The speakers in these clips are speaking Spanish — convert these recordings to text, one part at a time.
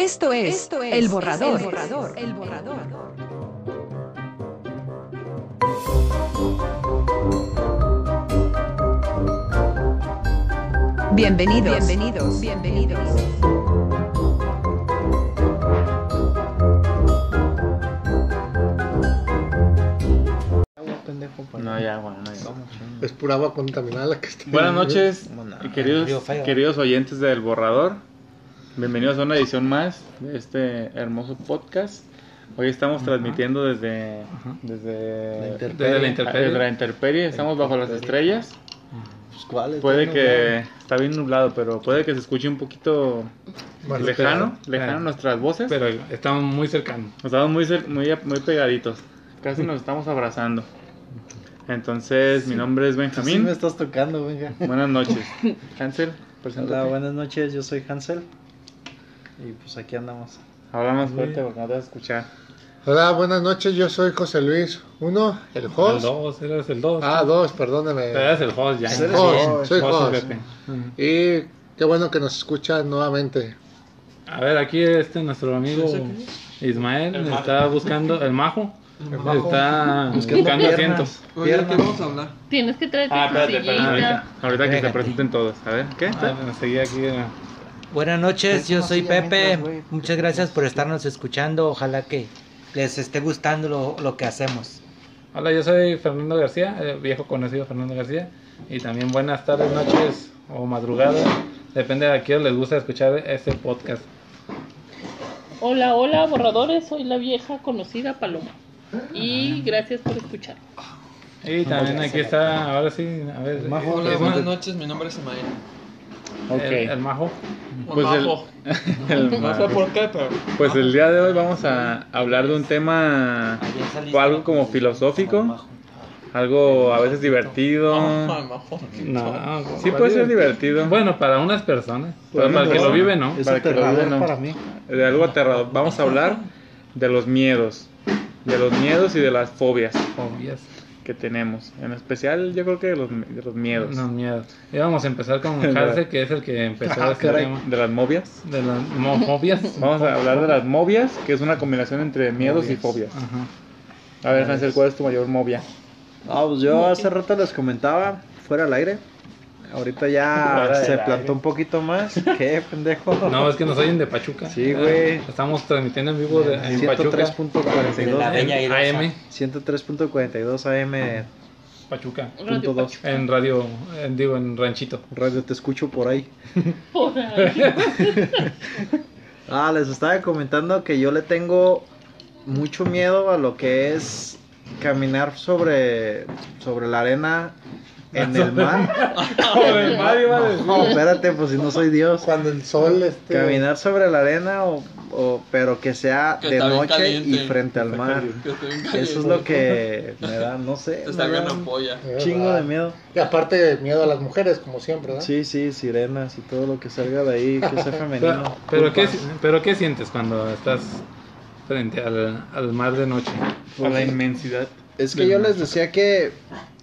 Esto es, El Borrador. El Borrador. El Borrador. Bienvenidos. Bienvenidos. Bienvenidos. No hay agua, no hay agua. Es pura agua contaminada la que está. Buenas noches, queridos, queridos oyentes del Borrador. Bienvenidos a una edición más de este hermoso podcast. Hoy estamos transmitiendo desde, desde, La desde la intemperie. Desde la intemperie. Estamos bajo las estrellas. Pues, ¿cuál es? Puede que está bien nublado, pero puede que se escuche un poquito Más lejano, Ah. nuestras voces. Pero estamos muy cercanos. Estamos muy, cer- muy, muy pegaditos. Casi nos estamos abrazando. Entonces, mi nombre es Tú sí Benjamín. me estás tocando, venga. Buenas noches. Hansel, preséntate. Hola, buenas noches, yo soy Hansel. Y pues aquí andamos. Habla más fuerte porque no te vas a escuchar. Hola, buenas noches. Yo soy José Luis. Uno, el El host. 2, eres el 2. Ah, dos, perdóneme. Eres el host ya. Eres Host, soy host. Y qué bueno que nos escuchan nuevamente. A ver, aquí este nuestro amigo Ismael está buscando el majo. majo. Está Buscando asientos. Oye, ¿de ¿qué vamos a hablar? Tienes que traer Ah, espérate, espérate. Ahorita, ahorita que se presenten todos. A ver, ¿qué? Ah, seguí aquí. Eh. Buenas noches, yo soy Pepe. Muchas gracias por estarnos escuchando. Ojalá que les esté gustando lo, lo que hacemos. Hola, yo soy Fernando García, el viejo conocido Fernando García. Y también buenas tardes, noches o madrugadas. Depende de a quién les gusta escuchar este podcast. Hola, hola, borradores. Soy la vieja conocida Paloma. Y gracias por escuchar. Y también aquí está, ahora sí, a ver. Majo, Hola, es buenas más, noches, mi nombre es Ismael. Ok. El, el majo. Pues el- Majo. el No sé por qué, pero. Pues el día de hoy vamos a hablar de un tema, o algo como filosófico, algo a veces divertido. No, Sí puede ser divertido. Bueno, para unas personas. Pero Para el que lo vive, no. Es Para que lo aterrador vean, ¿no? para mí. De algo aterrador. Vamos a hablar de los miedos. De los miedos y de las fobias Fobias. Que tenemos. En especial yo creo que los, de los miedos. Y vamos a empezar con Hansel, que es el que empezó Ah, este caray. tema. De las movias. De las mo- fobias. Vamos a hablar de las movias, que es una combinación entre miedos y fobias. Ajá. A ver, Hansel, ¿cuál es tu mayor movia? Ah, pues yo hace rato les comentaba, fuera al aire. Ahorita ya se plantó un poquito más. ¿Qué, pendejo? No, es que nos oyen de Pachuca. Sí, güey. Estamos transmitiendo en vivo de, en Pachuca. 103.42 La Bella En Airosa. AM. 103.42 AM. Pachuca. Radio Punto dos. Pachuca. En radio, en- digo, en Ranchito. Radio, te escucho por ahí. Por ahí. Ah, les estaba comentando que yo le tengo mucho miedo a lo que es caminar sobre, sobre la arena en el mar. Sobre el mar iba a decir. No, espérate, pues si no soy Dios. Cuando el sol este, Caminar sobre la arena, o, o- pero que sea Que de está bien noche y caliente. frente al mar. Que estoy bien caliente. Eso es lo que me da, no sé, me está da viendo un polla. eh, chingo de ¿verdad? miedo. Y aparte, miedo a las mujeres, como siempre, ¿no? Sí, sí, sirenas y todo lo que salga de ahí, que sea femenino. Pero, pero, ¿qué, pero ¿qué sientes cuando estás frente al, al mar de noche? A la inmensidad. Es que yo les decía que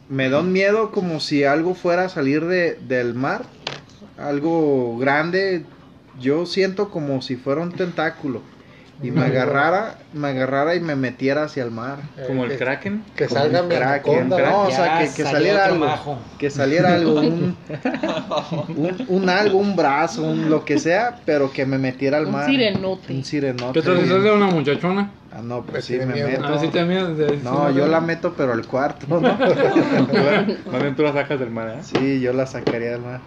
me da un miedo como si algo fuera a salir de, del mar, algo grande. Yo siento como si fuera un tentáculo y me agarrara, me agarrara y me metiera hacia el mar. Eh, Como el que- Kraken. Que Como salga un mi kraken, no, o sea, que, saliera algo, majo. que saliera algo, un, un, un algo, un brazo, un lo que sea, pero que me metiera al Un mar. sirenote. Un sirenote. ¿Qué tal si una muchachona? Ah, no, pues sí, me miedo. meto. Ah, sí miedo de- No, sí, yo la meto, pero al cuarto, ¿no? Más bien tú la sacas del mar, ¿eh? Sí, yo la sacaría del mar.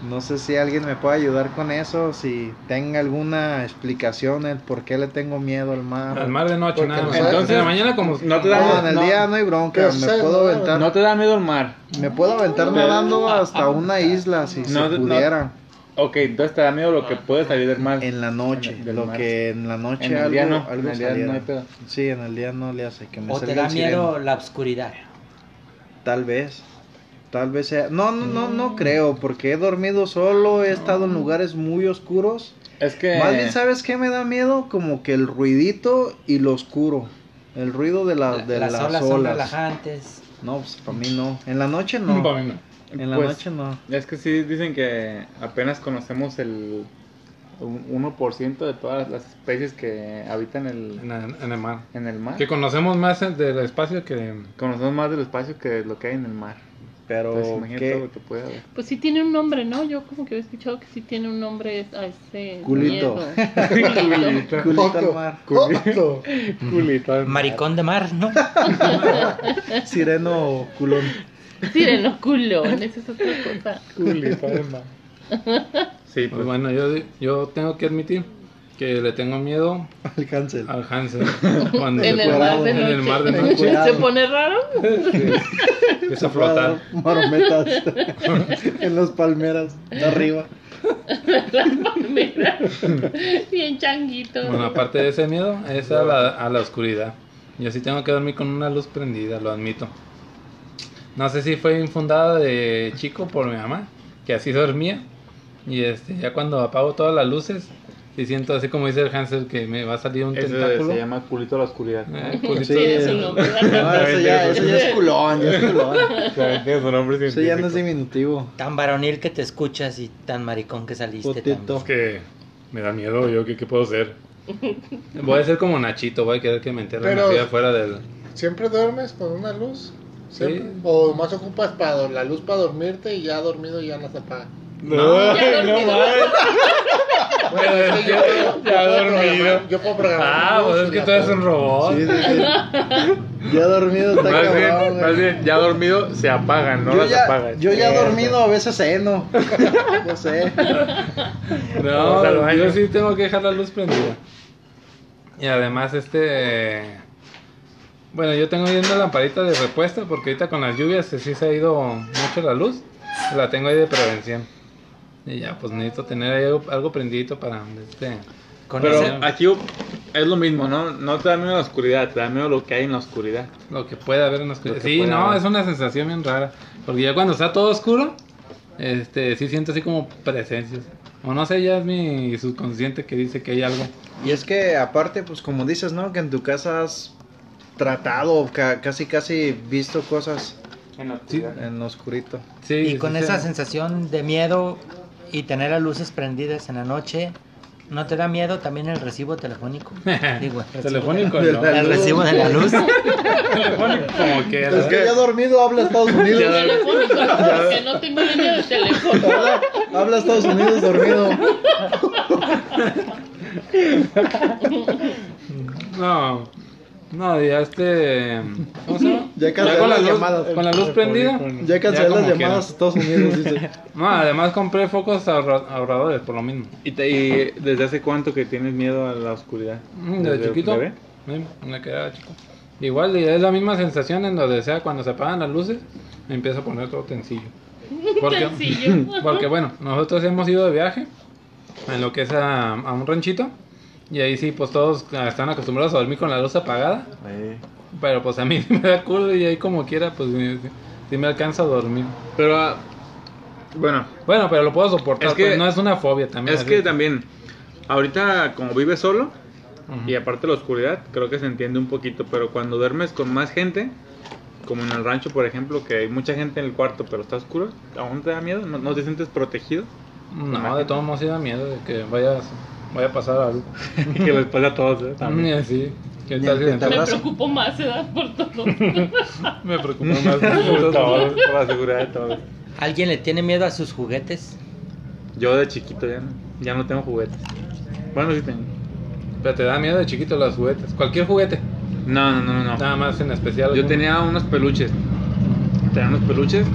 No sé si alguien me puede ayudar con eso, si tenga alguna explicación el por qué le tengo miedo al mar. Al mar de noche, Porque nada más. no- Entonces, en la mañana como... No te da No, en el no- día no hay bronca, me sé, puedo no, aventar, No te da miedo el mar. me puedo aventar nadando hasta una isla si No, se no. pudiera. Ok, entonces te da miedo lo que puede salir del mar. En la noche, En el- lo mar. que en la noche En el algo, día no, algo en el día saliera. no hay pedo. Sí, en el día no le hace que me O te da miedo sireno. la oscuridad. Tal vez. Tal vez sea. No, no, no, no creo, porque he dormido solo, he estado en lugares muy oscuros. Es que. Más bien, ¿sabes qué me da miedo? Como que el ruidito y lo oscuro. El ruido de, la, de las, las, olas son olas. relajantes. No, pues para mí no. En la noche no. Para mí no. En la Pues, noche no. Es que sí dicen que apenas conocemos el, un 1% de todas las especies que habitan el, En, el- en el mar. en el mar. Que conocemos más del espacio que... Conocemos más del espacio que lo que hay en el mar. Pero, Entonces, imagínate lo que puede haber. Pues sí tiene un nombre, ¿no? Yo como que había escuchado que sí tiene un nombre a ese Culito. miedo. Culito. Culito al mar. Culito al mar. Maricón de mar, ¿no? Sireno culón. Sireno culón, esa es otra cosa. Culito al mar. Sí, Pues pues bueno, yo, yo tengo que admitir que le tengo miedo Al cáncer. al Hansel. Cuando En se el mar de en el mar de noche cuidado. ¿Se pone raro? empieza a flotar. Marometas en las palmeras de arriba. Mira, bien changuito. Bueno, aparte de ese miedo, es a la, a la oscuridad. Yo sí tengo que dormir con una luz prendida, lo admito. No sé si fue infundada de chico por mi mamá, que así dormía. Y este, ya cuando apago todas las luces, sí siento así como dice el Hansel que me va a salir un ese tentáculo. se llama culito a la oscuridad. Eh, culito. Sí, es un nombre. No, eso ya, eso ya es culón, ya es culón. Tiene su nombre Eso ya no es diminutivo. Tan varonil que te escuchas y tan maricón que saliste. Es que me da miedo, yo, ¿qué, qué puedo hacer? Voy a ser como Nachito, voy a querer que me entierren Pero- así afuera del... ¿Siempre duermes con una luz? ¿O más ocupas para la luz para dormirte y ya dormido ya no se apaga? No, Ya no dormido. mames. Bueno, es que yo, Ya yo dormido. Yo puedo programar. Ah, pues es que tú eres un robot. Sí, sí, sí. Ya dormido está Más bien, cabrón. más bien, ya dormido se apagan, no yo, las ya, apagan. yo ya dormido a veces ceno. Yo sé. No, baño. yo sí tengo que dejar la luz prendida. Y además, este. Bueno, yo tengo ahí una lamparita de repuesto porque ahorita con las lluvias sí se ha ido mucho la luz. La tengo ahí de prevención. Y ya, pues necesito tener ahí algo, algo prendidito para este. Con Pero ese- aquí es lo mismo, ¿no? No te da miedo la oscuridad, te da miedo lo que hay en la oscuridad. Lo que pueda haber en la oscuridad. Sí, no, haber. es una sensación bien rara. Porque ya cuando está todo oscuro, este, sí siento así como presencias. O no sé, ya es mi subconsciente que dice que hay algo. Y es que aparte, pues como dices, ¿no? Que en tu casa has tratado, ca- casi casi visto cosas En Sí. en oscurito. Sí, y con sí. esa sensación de miedo y tener las luces prendidas en la noche, ¿no te da miedo también el recibo telefónico? Digo, el recibo Telefónico, de ¿no? la- de- el recibo de la luz. Telefónico, como que. Es que ya dormido habla Estados Unidos. Telefónico, porque no tengo línea de teléfono. Habla, habla Estados Unidos dormido. No, no, ya este. ¿Cómo se llama? Ya cancelé con la las luz, llamadas. Con la luz prendida. Ya cancelé las llamadas a Estados Unidos, dice. No, además compré focos ahorra- ahorradores por lo mismo. ¿Y, te- y desde hace cuánto que tienes miedo a la oscuridad? Mm, Desde chiquito. bebé? Sí, me quedaba chico. Igual es la misma sensación en donde sea cuando se apagan las luces, me empiezo a poner todo tensillo. Porque, porque bueno, nosotros hemos ido de viaje en lo que es a, a un ranchito y ahí sí pues todos están acostumbrados a dormir con la luz apagada, pero pues a mí me da culo y ahí como quiera pues sí, sí me alcanza a dormir. Pero, ah, bueno, Bueno, pero lo puedo soportar, Es que- pues, no es una fobia también. es así. que también, ahorita como vives solo, y aparte la oscuridad, creo que se entiende un poquito, pero cuando duermes con más gente, como en el rancho, por ejemplo, que hay mucha gente en el cuarto, pero está oscuro, ¿aún te da miedo? ¿No, no te sientes protegido? No, de todos modos sí da miedo de que vayas, vaya a pasar algo. que les pasa a todos, ¿eh? También. Mm, sí. ¿Qué Ni tal el si- que te Me preocupo más, se da por todo. Me preocupa más. Por todos, por la seguridad de todos. ¿Alguien le tiene miedo a sus juguetes? Yo de chiquito ya no, ya no tengo juguetes. Bueno, sí tengo. Pero te da miedo de chiquito los juguetes. Cualquier juguete. No, no, no, no. Nada más en especial. Yo tenía unos peluches. Tenía unos peluches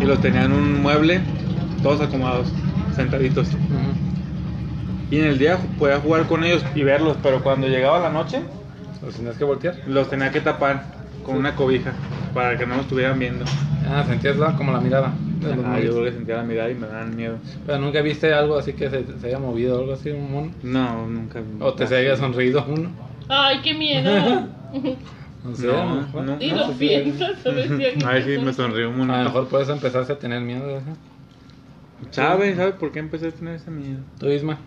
y los tenía en un mueble, todos acomodados, sentaditos. Ujú. Y en el día podía jugar con ellos y verlos, pero cuando llegaba la noche, Los tenías que voltear. los tenía que tapar con una cobija para que no me estuvieran viendo. Ah, sentías la, como la mirada. Ah, yo creo que sentía la mirada y me daban miedo. Pero nunca viste algo así que se, se haya movido o algo así, un mono. No, nunca. O te se haya sonreído uno. Ay, qué miedo. No sé, No. Y lo piensas, ¿sabes? Si A ver si me sonrió un A lo mejor puedes empezarse a tener miedo de eso. ¿Sabe? ¿Sabe por qué empecé a tener ese miedo? Tú, Isma.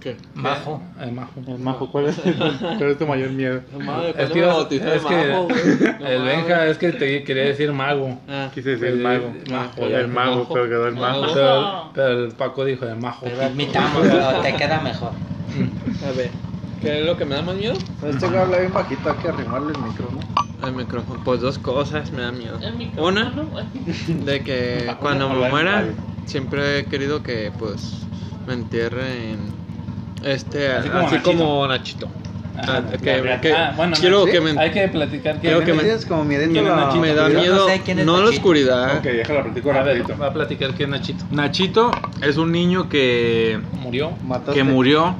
¿Qué? Majo. El majo. El majo, ¿cuál es, cuál es tu mayor miedo? Madre, Es ¿cuándo que, que? No el. Benja es que te quería decir mago. Ah, Quise decir el El mago. majo, el mago, majo. pero quedó el mago. Mago. Pero, pero el Paco dijo el majo. Pero admitámoslo, te queda mejor. a ver. ¿Qué es lo que me da más miedo? Este güey habla bien bajito, hay que arrimarle el micro, ¿no? El micrófono. Pues dos cosas me da miedo. El micrófono, Una, de que cuando me muera, siempre he querido que pues me entierren este, Así así como como, Nachito. Nachito. Ah, Ah, que- la- que- ah, bueno, quiero ¿sí? que me- Hay que platicar que que me- Tienes como miedito ¿Quién es la... Nachito? me da Yo no miedo, sé quién es no la Nachito. oscuridad. Ok, déjala platico A ver, va a platicar que es Nachito. Nachito es un niño que, Murió. Mataste. que murió,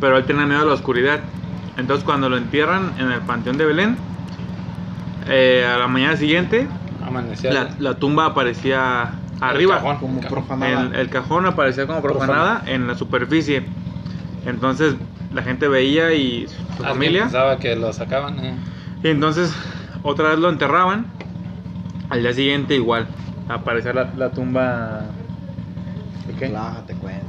pero él tenía miedo a la oscuridad. Entonces cuando lo entierran en el Panteón de Belén, eh, a la mañana siguiente, la, la tumba aparecía arriba. cajón. Como El cajón. profanada. El, el cajón aparecía como profanada en la superficie. Entonces la gente veía y su Alguien familia. Pensaba que lo sacaban. eh. Y entonces otra vez lo enterraban. Al día siguiente igual. Aparecía la, la tumba. ¿De qué? Relájate, cuenta.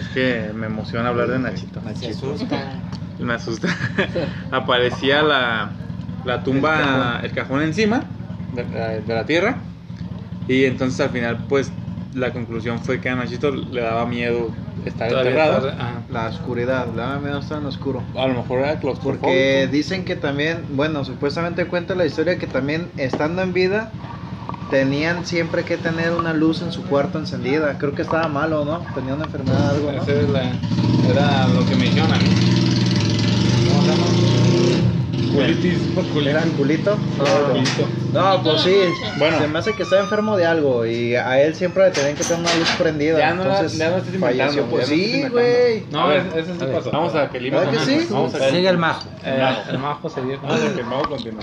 Es que me emociona hablar de Nachito. Se asusta. Me asusta. Aparecía la, la tumba, el cajón, encima de, la- de la tierra. Y entonces al final, pues la conclusión fue que a Nachito le daba miedo estar Todavía enterrado. ajá. La oscuridad, le da miedo estar en lo oscuro. A lo mejor era claustrofóbico. Porque dicen que también, bueno, supuestamente cuenta la historia que también estando en vida tenían siempre que tener una luz en su cuarto encendida. Creo que estaba malo, ¿no? Tenía una enfermedad algo, ¿no? Ese es la- era lo que me dijeron a mí. Culitis. ¿Era un culito? No, pues sí. Bueno. Se me hace que estaba enfermo de algo y a él siempre le tenían que tener una luz prendida. Ya no entonces ya no falleció. Pues no sí, güey. No, A ver, ese, ese sí ver, pasó. Vamos a que ¿Verdad que sí? Vamos a que, Sigue el majo. Eh, el majo se dio. que el mago continúe.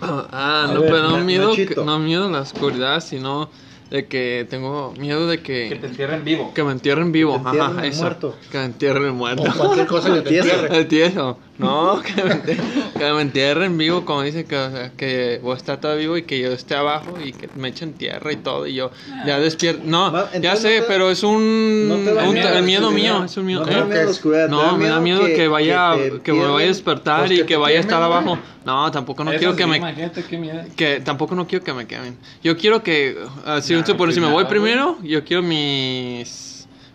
Ah, no, ver, pero no miedo, no miedo a la oscuridad, sino de que tengo miedo de que, Que te entierren vivo. que me entierren vivo. Que te entierren Ajá, eso. muerto. Que me entierren muerto. O cualquier cosa que te Tieso. entierre. El tieso. No, que me, enter- que me entierren vivo, como dice que, o sea, que voy a estar todo vivo y que yo esté abajo y que me echen tierra y todo y yo ya despierto. No, ya sé, no te- pero es un, no miedo el miedo mío, es un miedo. No da ¿eh? miedo me da miedo que, que- vaya, que me vaya a despertar pues y que vaya a estar abajo. No, tampoco no Eso quiero sí, que me Imagínate qué miedo. que tampoco no quiero que me quemen. Yo quiero que, así, Nah, por pues si me voy primero, yo quiero mis,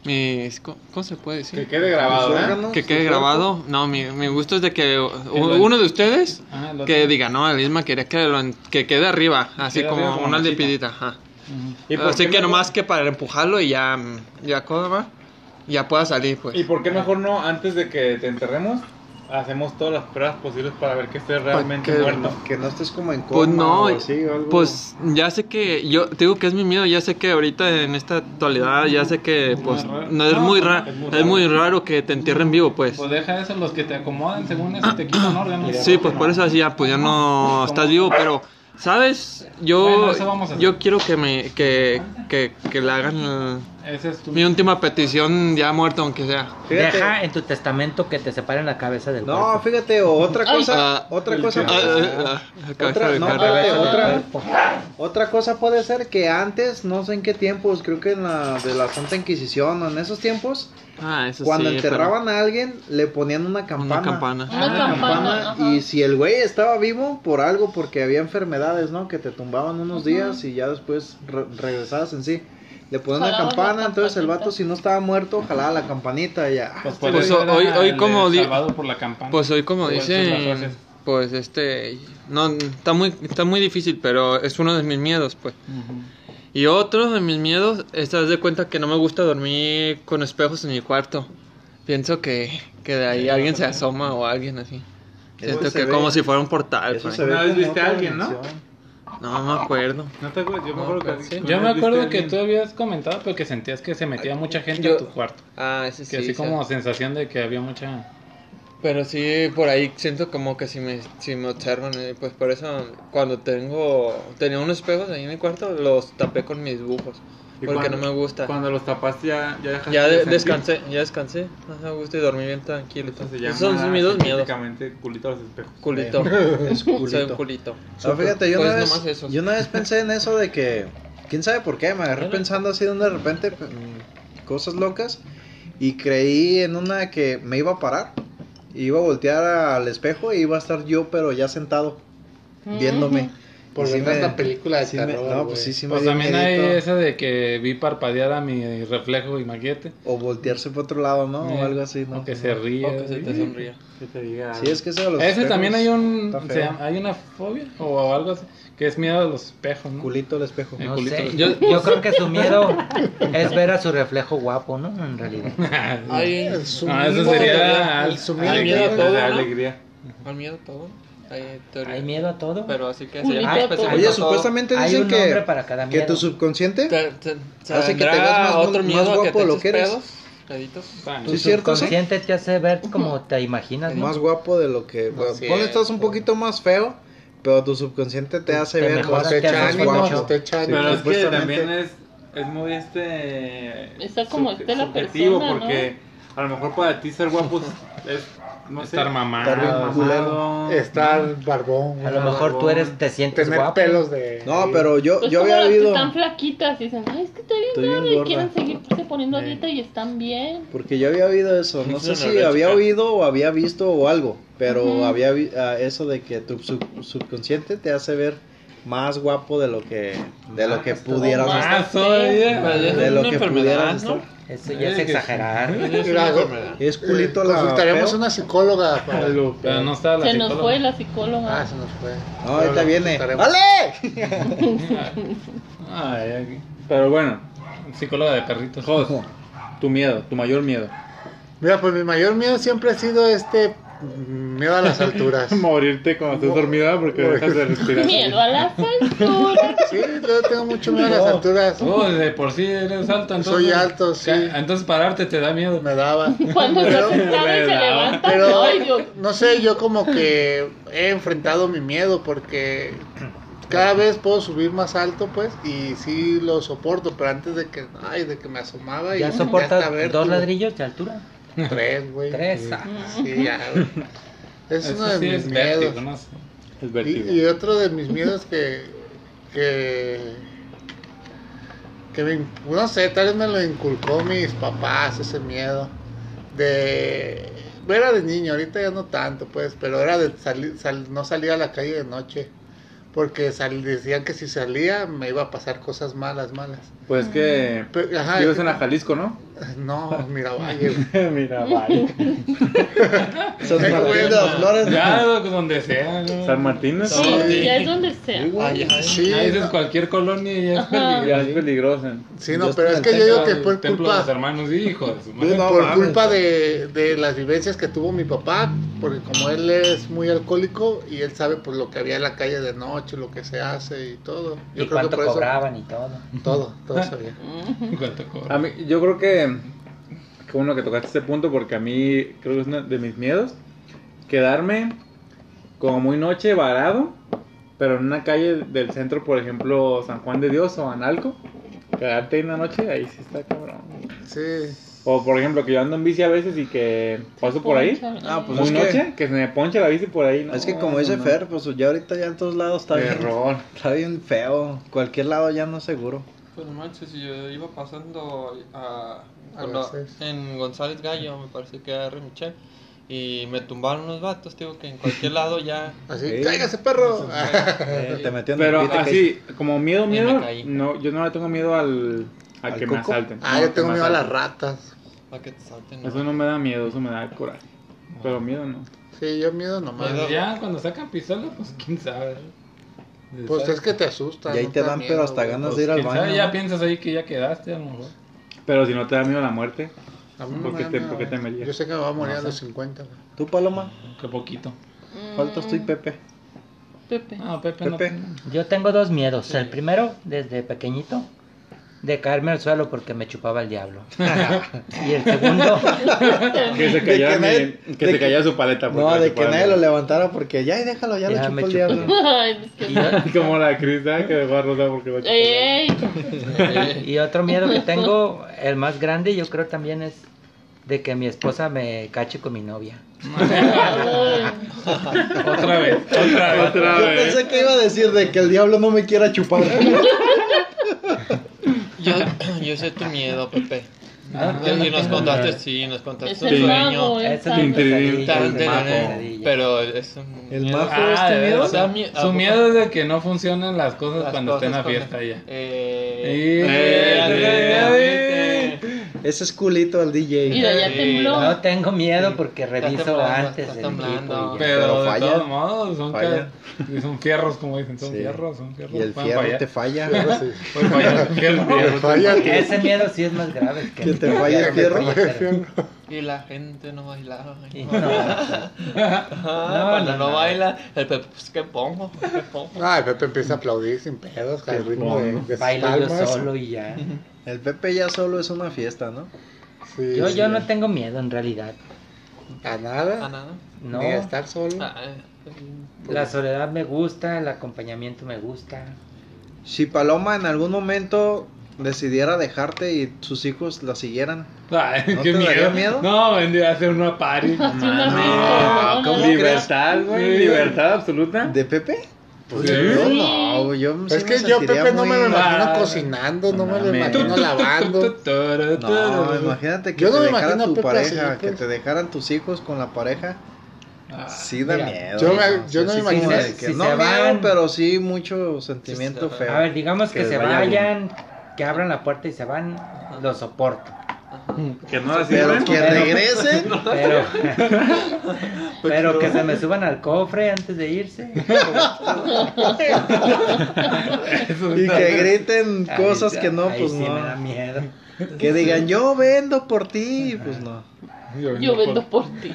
mis, ¿cómo, se puede decir? Que quede grabado, ¿eh? órganos, Que quede cuerpo. grabado. No, mi, mi gusto es de que uno de ustedes Ajá, que otro. diga, no, el Isma quería que, lo que quede arriba, así quede como arriba como una lipidita. Ajá. ¿Y por Así que mejor- nomás que para empujarlo y ya, ya, ¿cómo va? Ya pueda salir, pues. ¿Y por qué mejor no, antes de que te enterremos, hacemos todas las pruebas posibles para ver que estés realmente que- muerto? Que no estés como en coma Pues no, o así o algo. pues ya sé que, yo te digo que es mi miedo, ya sé que ahorita en esta actualidad, ya sé que pues no es No, muy raro, es muy es raro. muy raro que te entierren vivo, pues. Pues deja eso, los que te acomodan según eso te quitan órganos. Sí, pues por eso así ya, pues ya no estás vivo, pero ¿sabes? Yo Bueno, yo quiero que me que, que, que le hagan el- Ese es tu... mi última petición ya muerto aunque sea. Fíjate. Deja en tu testamento que te separen la cabeza del No, cuerpo. fíjate, o otra cosa, Ah, otra cosa. Otra, cosa puede ser que antes, no sé en qué tiempos, creo que en la de la Santa Inquisición o en esos tiempos, Ah, eso cuando sí, enterraban a alguien, le ponían una campana. una campana. Una y si el güey estaba vivo por algo, porque había enfermedades, ¿no? Que te tumbaban unos días y ya después re- regresabas en sí. Le ponían una la campana, entonces el vato si no estaba muerto, jalaba la campanita y ya. Pues, Pues por eso hoy- hoy como di- salvado por la campana. Pues hoy como Pues, dicen, pues este no está muy está muy difícil, pero es uno de mis miedos, pues. Y otro de mis miedos es te das de cuenta que no me gusta dormir con espejos en mi cuarto. Pienso que, que de ahí alguien se asoma o alguien así. Siento que ve- como si fuera un portal. Por ve Una vez viste a alguien, ¿no? No me acuerdo. ¿No te acuerdas? Yo me No, acuerdo que... sí. Yo me acuerdo que tú habías comentado, pero que sentías que se metía mucha gente Yo- a tu cuarto. Ah, ese Que así como sensación de que había mucha... Pero sí, por ahí siento como que si me, si me observan, eh, pues por eso cuando tengo, tenía unos espejos ahí en mi cuarto, los tapé con mis dibujos. ¿Y Porque cuando- no me gusta. Cuando los tapaste ya, ya dejaste Ya de de- descansé, ya descansé, no me gusta y dormí bien tranquilo. Esos son mis dos miedos. científicamente culito a los espejos. Culito. Es Soy un culito. culito. No, fíjate, yo, Pues una nomás vez, eso. yo una vez pensé en eso de que, quién sabe por qué, me agarré pensando así de de repente, mm, cosas locas. Y creí en una que me iba a parar. Iba a voltear al espejo y iba a estar yo, pero ya sentado, viéndome. Por Y sí ver me- tanta película de sí me- terror, no, güey. pues sí, sí me Pues dio también hay esa de que vi parpadear a mi reflejo, imagínate. O voltearse por otro lado, ¿no? Eh, O algo así, ¿no? O que se ríe. O que se te ¿sí? sonría. Que te diga. Sí, es que eso de los Ese espejos también hay un. hay una fobia o algo así. Que es miedo a los espejos, ¿no? Culito al espejo. El No culito sé, yo, yo creo que su miedo es ver a su reflejo guapo, ¿no? En realidad. Hay, El No, sumido, eso sería el al- sumido, al miedo a todo, de ¿no? alegría. hay miedo a todo. Hay. Hay miedo a todo. Pero así que se a llama Oye, supuestamente Hay dicen un que, para cada que tu subconsciente Te- te- te Hace que te veas más- otro más guapo que te de lo que eres. pedos, peditos. ¿Sí Tu es cierto eso? subconsciente te hace ver como te imaginas, ¿no? más guapo de lo que... Bueno, sí es, estás un poquito más feo, pero tu subconsciente te hace Te ver más guapo. Pero es que también es, es muy este. Está como esté la persona, porque a lo mejor para ti ser guapo es. No sé, Estar mamado. Estar bien mamado. Estar barbón. A lo mejor tú eres, te sientes Tener guapo. pelos de. No, pero yo, Pues yo había oído... están flaquitas y dicen, ay, es que estoy bien Estoy bien gorda y quieren seguirse poniendo a Sí. dieta y están bien. Porque yo había oído eso, no sé si había oído o había visto o algo, pero Ujú. había vi- ah, eso de que tu sub- subconsciente te hace ver más guapo de lo que de lo que pudieras más. estar. Ya De es lo una que enfermedad, pudieras ¿no? estar. Eso ya es exagerar. Es Mira, una güey. enfermedad. Es culito Eh, la Consultaremos feo. una psicóloga para. Pero no está la Se nos fue la psicóloga. Ah, se nos fue. No, ahorita Pero viene. consultaremos. ¡Ale! Ay, ay, Pero bueno, psicóloga de perritos. Tu miedo, tu mayor miedo. Mira, pues mi mayor miedo siempre ha sido este miedo a las alturas. Morirte cuando estés dormida porque dejas de respirar. Miedo a las alturas. Sí, yo tengo mucho miedo a las alturas. Oh, de por sí eres alto, entonces. Soy alto, sí. Entonces pararte te da miedo. Me daba. Cuando se Pero- y se levanta, Pero ay Dios. no sé, yo como que he enfrentado mi miedo porque cada vez puedo subir más alto, pues, y sí lo soporto, pero antes de que, ay, de que me asomaba y ¿Ya vértigo. dos ladrillos de altura? Tres, güey. Tres. Sí, ah. sí, ya. güey. Es Eso uno de sí mis es miedos. vértigo, no sé. Es vértigo. Y, y otro de mis miedos que, que, que me, no sé, tal vez me lo inculcó mis papás, ese miedo de, era de niño, ahorita ya no tanto, pues, pero era de salir, sal- no salía a la calle de noche, porque sal- decían que si salía me iba a pasar cosas malas, malas. Pues que. Pero, ajá, Vives es en la Jalisco, ¿no? No, mira, vaya, güey. Mira, vaya. San Martín de las. Flores. Ya, donde sea. ¿no? San Martín, ¿no? Sí, ya es donde sea. Ay, ay. Sí, Ah, dices no, cualquier colonia y es. Ya es peligrosa. sí, no, pero es que yo digo que por templo de los culpa... hermanos hijos. No, por culpa de, de las vivencias que tuvo mi papá, porque como él es muy alcohólico y él sabe pues lo que había en la calle de noche, lo que se hace y todo. Yo ¿Y creo que cuánto por eso cobraban y todo? todo, todo sabía. ¿Cuánto cobra? A mí, yo creo que. Qué bueno que tocaste este punto porque a mí creo que es uno de mis miedos. Quedarme como muy noche varado, pero en una calle del centro, por ejemplo, San Juan de Dios o Analco. Quedarte ahí una noche, ahí sí está cabrón. Sí. O por ejemplo, que yo ando en bici a veces y que paso por ahí. Ah, pues Muy es que- noche, que se me ponche la bici por ahí. no, Es que como dice no. Fer, pues ya ahorita ya en todos lados está bien, está bien feo. Cualquier lado ya no es seguro. Pues no manches, yo iba pasando a, A en González Gallo, me parece que era Remichel, y me tumbaron unos vatos, digo que en cualquier lado ya... Así, Sí. cállese perro. Eh, te metieron Pero así, como miedo, miedo, no, yo no le tengo miedo al, a ¿Al que me asalten. ah, No, yo que tengo miedo a las ratas. Para que te salten. ¿no? Eso no me da miedo, eso me da coraje. Pero miedo no. Sí, yo miedo nomás. Miedo. Ya cuando sacan pistola, pues quién sabe. Pues es que te asusta. Y ahí no te da dan, miedo, pero hasta ganas Pues, de ir al sabe, baño. ya ¿no? piensas ahí que ya quedaste a lo mejor. Pero si no te da miedo la muerte, A mí no ¿Por me qué te- miedo, por qué te güey. merías? Yo sé que me va a morir No a los sé. 50. güey. ¿Tú, Paloma? Qué poquito. Faltas tú y Pepe. Pepe. No, Pepe, Pepe. no. Yo tengo dos miedos. El primero, desde pequeñito, de caerme al suelo porque me chupaba el diablo. y el segundo, que se cayera, que mi- nadie- que de se que- su paleta. porque No, de que nadie el lo levantara porque ya, y déjalo, ya, Ya lo me chupó el diablo. Que- Como la Crista que dejó a Rosa porque lo chupó. Ey. y otro miedo que tengo, el más grande, yo creo también es de que mi esposa me cache con mi novia. Otra vez, otra vez. Otra Yo vez. pensé que iba a decir de que el diablo no me quiera chupar. Yo, yo sé tu miedo, Pepe. No, Y yo no y nos contaste, sí, nos contaste Es tu el esa. es tan- Pero es un El miedo- Ah, este miedo. su miedo es de que no funcionan las cosas las cuando esté en la cosas fiesta cuando- ya. Eh, Eh, eh, Ese es culito al DJ. Mira, ya Sí, tembló. No tengo miedo porque reviso temblando, antes está el equipo. y ya. Pero, Pero de falla. todos modos, son, Falla. ca- son fierros, como dicen, son Sí. fierros, son fierros. Y el fierro fallar. te falla. Pueden fallar, fierro, fierro. Falla que- Ese miedo sí es más grave que, Que te falle el que fierro. fierro. Y la gente no bailaba. Y No. no, cuando no, baila, el Pepe, pues, ¿qué pongo? ¿Qué pongo? Ah, el Pepe empieza a aplaudir sin pedos, al ritmo de, de bailo yo solo y ya. El Pepe ya solo es una fiesta, ¿no? Sí, Yo, sí. yo no tengo miedo en realidad. A nada. Ah, nada. No, Ni a estar solo. Ah, eh, la soledad me gusta, el acompañamiento me gusta. Si Paloma en algún momento decidiera dejarte y sus hijos la siguieran. Ay, ¿No qué te daría miedo. miedo? No, vendría a hacer una party. ¿no? ¿cómo No, Libertad, güey. Libertad absoluta. ¿De Pepe? Pues, Yo no, yo sí es que me yo, Pepe, no me lo muy- imagino Ah, cocinando, no me lo mames. imagino lavando. No, imagínate que Yo no te me dejara imagino a tu Pepe pareja, así, que pues. te dejaran tus hijos con la pareja. Sí da mira, miedo. yo me- ¿no? yo no Sí, me sí, imagino- de que si no se miedo, van- pero sí mucho sentimiento feo. A ver, digamos que, Que se vaya vayan, que abran la puerta y se van, lo soporto. Que no la pero sirven. que regresen. Pero, pero que se me suban al cofre antes de irse. y que griten cosas que no, ahí pues sí no. me da miedo. Que digan, yo vendo por ti, pues no. Yo vendo por ti.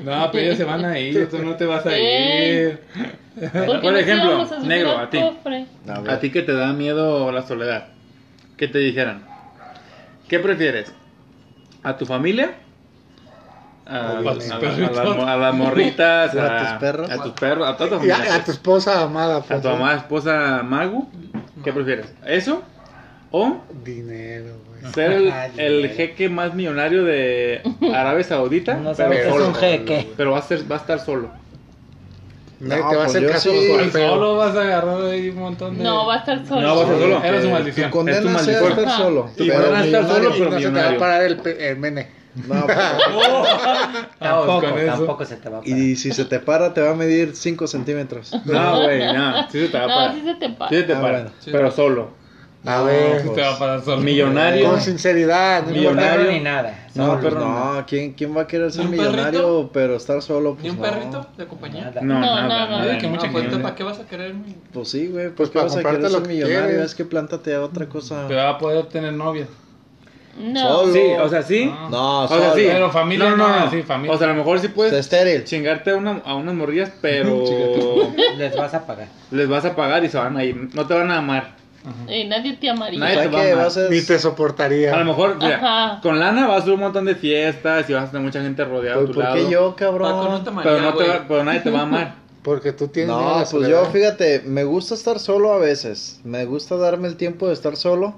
No, pero ellos se van a ir, tú no te vas a ir. ¿Por ejemplo, negro, a ti. A. A ti que te da miedo la soledad. ¿Qué te dijeran? ¿Qué prefieres? ¿A tu familia? ¿A, A tus a- a- a las mo- a las morritas? ¿A tus perros? A tus perros, a toda tu a, familia. a tu esposa amada. A pues, tu amada esposa Magu. ¿Qué prefieres? ¿Eso? ¿O Dinero, güey. ser el, Ah, el jeque más millonario de Arabia Saudita? No pero, que es solo. un jeque. pero va a, ser, va a estar solo. No, te va a pues hacer caso sí. por solo vas a agarrar ahí un montón de. No, va a estar solo. No, va a ser solo. Era su maldición. Tu condena Es tu sea maldición. estar solo. Y pero van a estar solo, pero no se te va a parar el, el mene. No, pues, Tampoco, con eso. tampoco se te va a parar. y si se te para, te va a medir 5 centímetros. No, güey, no. Sí se te va a No, parar. sí se te pasa. Sí se te Ah, para. bueno. Pero solo. A No, ver, Sí te va a parar solo. Millonario. con sinceridad. no millonario. ni nada. No, No, perro, no, ¿quién, ¿quién va a querer ser ¿Ni un millonario perrito? pero estar solo? Pues ¿Ni un no. perrito de compañía? Nada. No, No, nada, nada, nada. nada. que mucha No, pues, gente- ¿para qué vas a querer? Pues sí, güey, Pues pues ¿qué para vas a querer ser millonario? Es que plántate a otra cosa. Te va a poder tener novia. No. Solo. Sí, o sea, sí. No. No, O sea, sí. Pero familia no, no, no, sí, familia. O sea, a lo mejor sí puedes estéril. chingarte a, una, a unas morrillas, pero Les vas a pagar. les vas a pagar y se van a ir. No te van a amar. Eh, nadie te amaría. Nadie ¿Sabes te va a qué? amar. Va a ser... Ni te soportaría. A lo mejor, mira, Ajá. con lana vas a hacer un montón de fiestas y vas a tener mucha gente rodeada a Pues, tu ¿Por lado. qué yo, Paco no cabrón? te Pero, marea, no te güey. va- pero nadie te va a amar. Porque tú tienes miedo a No, la pues soledad. yo, fíjate, me gusta estar solo a veces. Me gusta darme el tiempo de estar solo,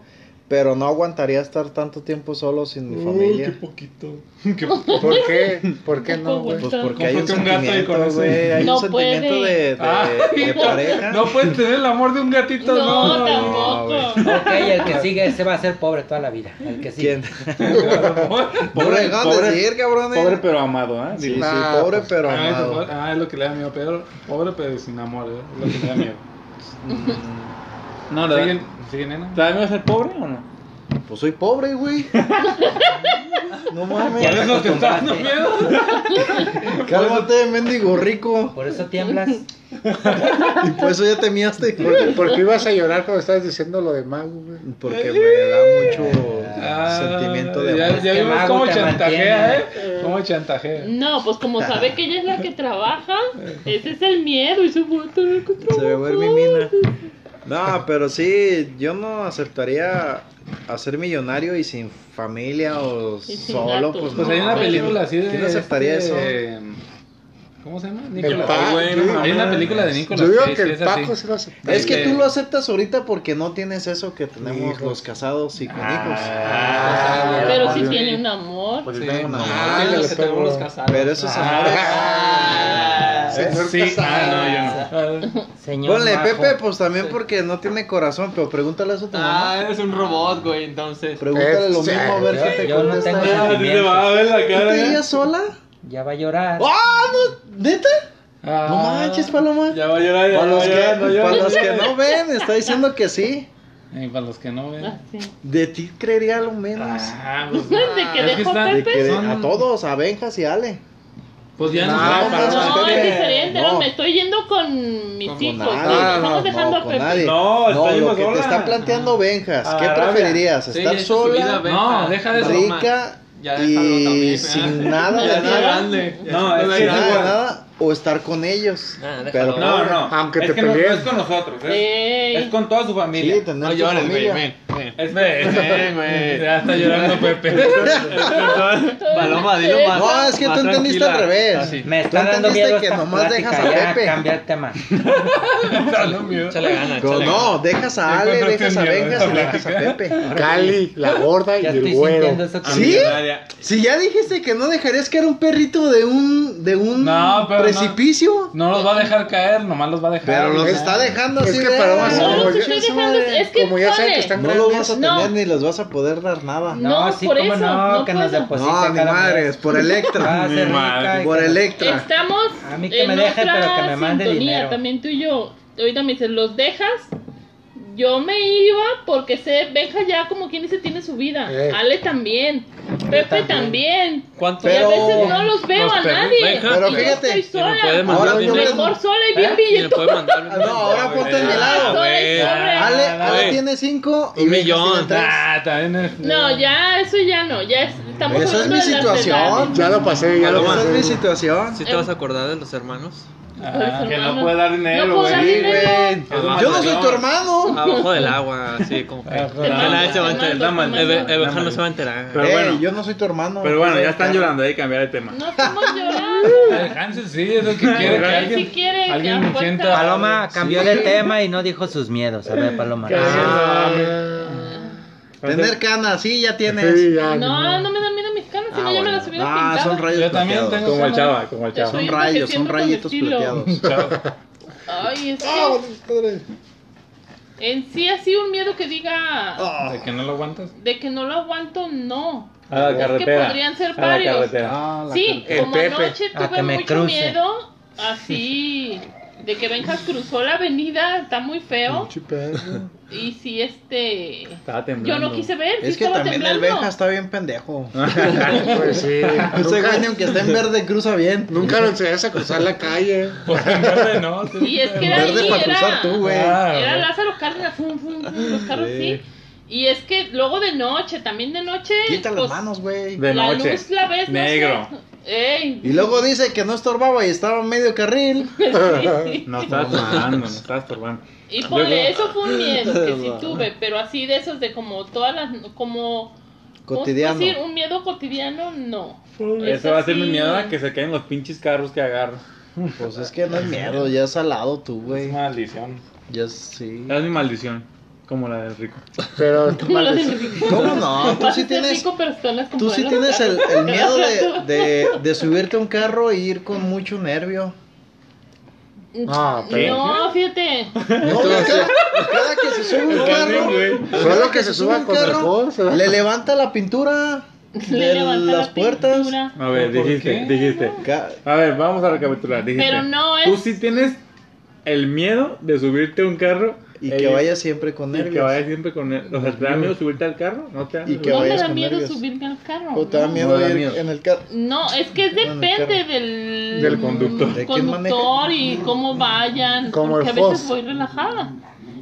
pero no aguantaría estar tanto tiempo solo sin mi familia. poquito. ¿Por qué? ¿Por qué no, güey? Pues porque hay un un gato y sentimiento, güey. Hay No un sentimiento de, de, Ay, de pareja. No puedes tener el amor de un gatito, No, no. tampoco. Ok, el que sigue ese va a ser pobre toda la vida. El que sigue. ¿Quién? Pobre, No pobre, decir, cabrón. pobre pero amado, ¿eh? Sí, sí, Nah, pobre pues, pero Ah, eso amado. ah, es lo que le da miedo, Pedro. Pobre pero sin amor, ¿eh? es lo que le da miedo. No, le da- ¿Siguen, ¿Siguen, nena? ¿Te da miedo ser pobre o no? Pues soy pobre, güey. No mames. ¿Por eso te está dando miedo? Cálmate, mendigo rico. Por eso tiemblas. Y por eso ya te miaste. ¿Por, por qué ibas a llorar cuando estabas diciendo lo de Mago, güey? Porque me da mucho Ah, sentimiento de ya, amor. ya vimos Mago cómo chantajea, mantiene. ¿eh? Cómo chantajea. No, pues como sabe que ella es la que trabaja, ese es el miedo y se va a tener que Se vuelve trabajar. mina. No, pero sí, yo no aceptaría a ser millonario y sin familia o sin solo. gatos. Pues, Pues no, hay una película así de. ¿Quién aceptaría este, ¿Cómo se llama? El Nicolas. yo- no Hay una película de Nicolas Yo digo que el. Paco se lo hace. Es que Este- tú lo aceptas ahorita porque no tienes eso que tenemos Hijos. los casados y con hijos. Ah, Pero Ah, si bien. tiene un amor. Pues Sí, tengo no, mamá. Ah, tiene lo le que tenemos pegó. los casados. Pero eso es amor. Ah, Sí, ah, no, yo no. Señor Ponle Majo. Pepe, pues también porque no tiene corazón, pero pregúntale eso a tu mamá. Ah, eres un robot, güey, entonces. Pregúntale lo Sí. mismo a ver qué te yo no contesta. tengo ella. Ah, sí va a ver la ¿Tú cara. te ¿eh? irías sola? Ya va a llorar. ¡Ah, no! ¿Neta? Ah, No manches, Paloma. Ya va a llorar, ya Para va los, a que, llorar, no llores. para los que no ven, está diciendo que sí. Y para los que no ven. Ah, sí. De ti creería lo menos. Ah, pues, ¿De que es que dejó está- De Pepe? que Son- a todos, a Benjas y Ale. Pues ya no, No, para- no, No, es diferente, no. No. me estoy yendo con mis Ah, estamos no, dejando No, a Pepe. nadie. No, lo que te está planteando Benjas. ¿Qué preferirías? Sí, ¿Estar sola. No, deja de rica y sin nada de nada? No, es Sin nada de nada o estar con ellos? Ah. Pero No, no. Aunque es te que no, no es con nosotros. Es, Ey. es con toda su Sí, familia. tener No llores, güey, familia. ven, ven. Es güey. Ya está llorando Pepe. Paloma, dilo más. No, es que tú entendiste tranquila. al revés. Ah, sí. Me Tú está dando miedo que nomás plática, dejas a ya, Pepe. Cambia el tema. Échale ganas, No, dejas a Ale, dejas a Benjas y dejas a. Pepe. Cali, la gorda y el güero. que ¿Sí? Si ya dijiste que no dejarías que era un perrito de un de un precipicio, No los va a dejar caer, nomás los va a dejar. pero los está dejando Es así que de, Paloma, "Ah, No, como ya-. Es que, saben que están no los vas a No. tener ni les vas a poder dar nada. No, No, sí, por como eso, no, no que nos No, ni cada madres, mes. por Electra. Mi madre. por Electra. Estamos A mí que en me deje, pero que me mande sintonía, dinero. también tú y yo. Ahorita me dices, ¿los dejas? Yo me iba porque sé, Benja ya como quien dice tiene su vida. Eh. Ale también. Pepe también. también. ¿Cuánto? Y a veces no los veo Los a nadie. Pero Y yo fíjate, estoy me sola. mandar Ahora yo. Mejor sola y bien me mandar Ah, No, ahora ponte en mi lado. Sola y sobre. Ale, Ale tiene cinco y Un millón. tiene tres. Ah, también. No, ya, eso ya no. Ya es- estamos Esa es mi situación. Ya lo pasé, ya lo Esa es mi pasé. situación. ¿Sí te vas a acordar de los hermanos? Ah, Que no puede dar dinero, No puedo dar güey. Sí, dinero. güey. Abajo Yo no soy tu hermano. Abajo del agua, así como que. Que claro. nadie se va a enterar. mando. Ebeja no se va a enterar. Pero Ey, bueno. yo no soy tu hermano. Pero bueno, ya están llorando, hay que cambiar de tema. No estamos llorando. El Hansel sí, es el que quiere que alguien. sí quiere alguien sienta. Paloma cambió Sí. de tema y no dijo sus miedos. A ver, Paloma. Ah, Tener canas, sí, ya tienes. sí, ya, No, no me dan si Ah, no ya me bueno. las hubiera Ah, pintado. son rayos Yo también plateados. tengo- Como el chava, como el chava. Son rayos, son rayitos plateados. Ay, es Ah, que en sí así un miedo que diga Ah. ¿De que no lo aguantas? de que no lo aguanto, no. A la Es que carretera. podrían ser A la varios. carretera. Ah, la Sí, como anoche A tuve que me mucho cruce. miedo, así, de que Benja cruzó la avenida, está muy feo. Y sí, este. Estaba Yo temblando. no quise ver, sí Es que estaba también el temblando. Benja está bien pendejo. Pues sí. Ese güey, ni aunque está en verde, cruza bien. Nunca lo enseñaste a cruzar la calle. Pues en verde no. sí. Y es que era Verde ahí, para era, cruzar tú, güey. Ah, era. Lázaro Cárdenas, fum, fum, fum, los carros Sí. sí. Y es que luego de noche, también de noche. Quita las pues, manos, güey. De la noche. luz la ves, no Negro. sé. Ey. Y luego dice que no estorbaba y estaba en medio carril. Sí. No estaba estorbando, no estaba estorbando. Y ponle, Luego- eso fue un miedo que sí tuve, pero así de esos de como todas las, como... ¿cómo Cotidiano. decir? Un miedo cotidiano, no. Eso va a ser mi miedo a que se caen los pinches carros que agarro. Pues es que no es miedo, ya es salado tú, güey. Es maldición. Ya sí. Es mi maldición. Como la del rico. Pero del rico. ¿Cómo no? Tú sí tienes, rico, tú sí tienes el, el miedo de, de, de subirte a un carro e ir con mucho nervio. Ah, pero- No, fíjate. No, cada, cada que se sube un carro, Solo que se suba con carro, mejor. le levanta la pintura Le de levanta las la puertas. pintura. A ver, ¿Por dijiste, dijiste. A ver, vamos a recapitular. Dijiste. Pero no Tú es- sí tienes el miedo de subirte a un carro Y eh, que vaya siempre con y que nervios. vayas siempre con él. O sea, ¿te da miedo subirte al carro? No te da Y miedo. que no me da con miedo nervios. subirme al carro. O te da no. miedo No da ir miedo. en el carro. No, es que depende del, Del conductor. ¿De conductor y cómo vayan. Como porque el a veces voy relajada.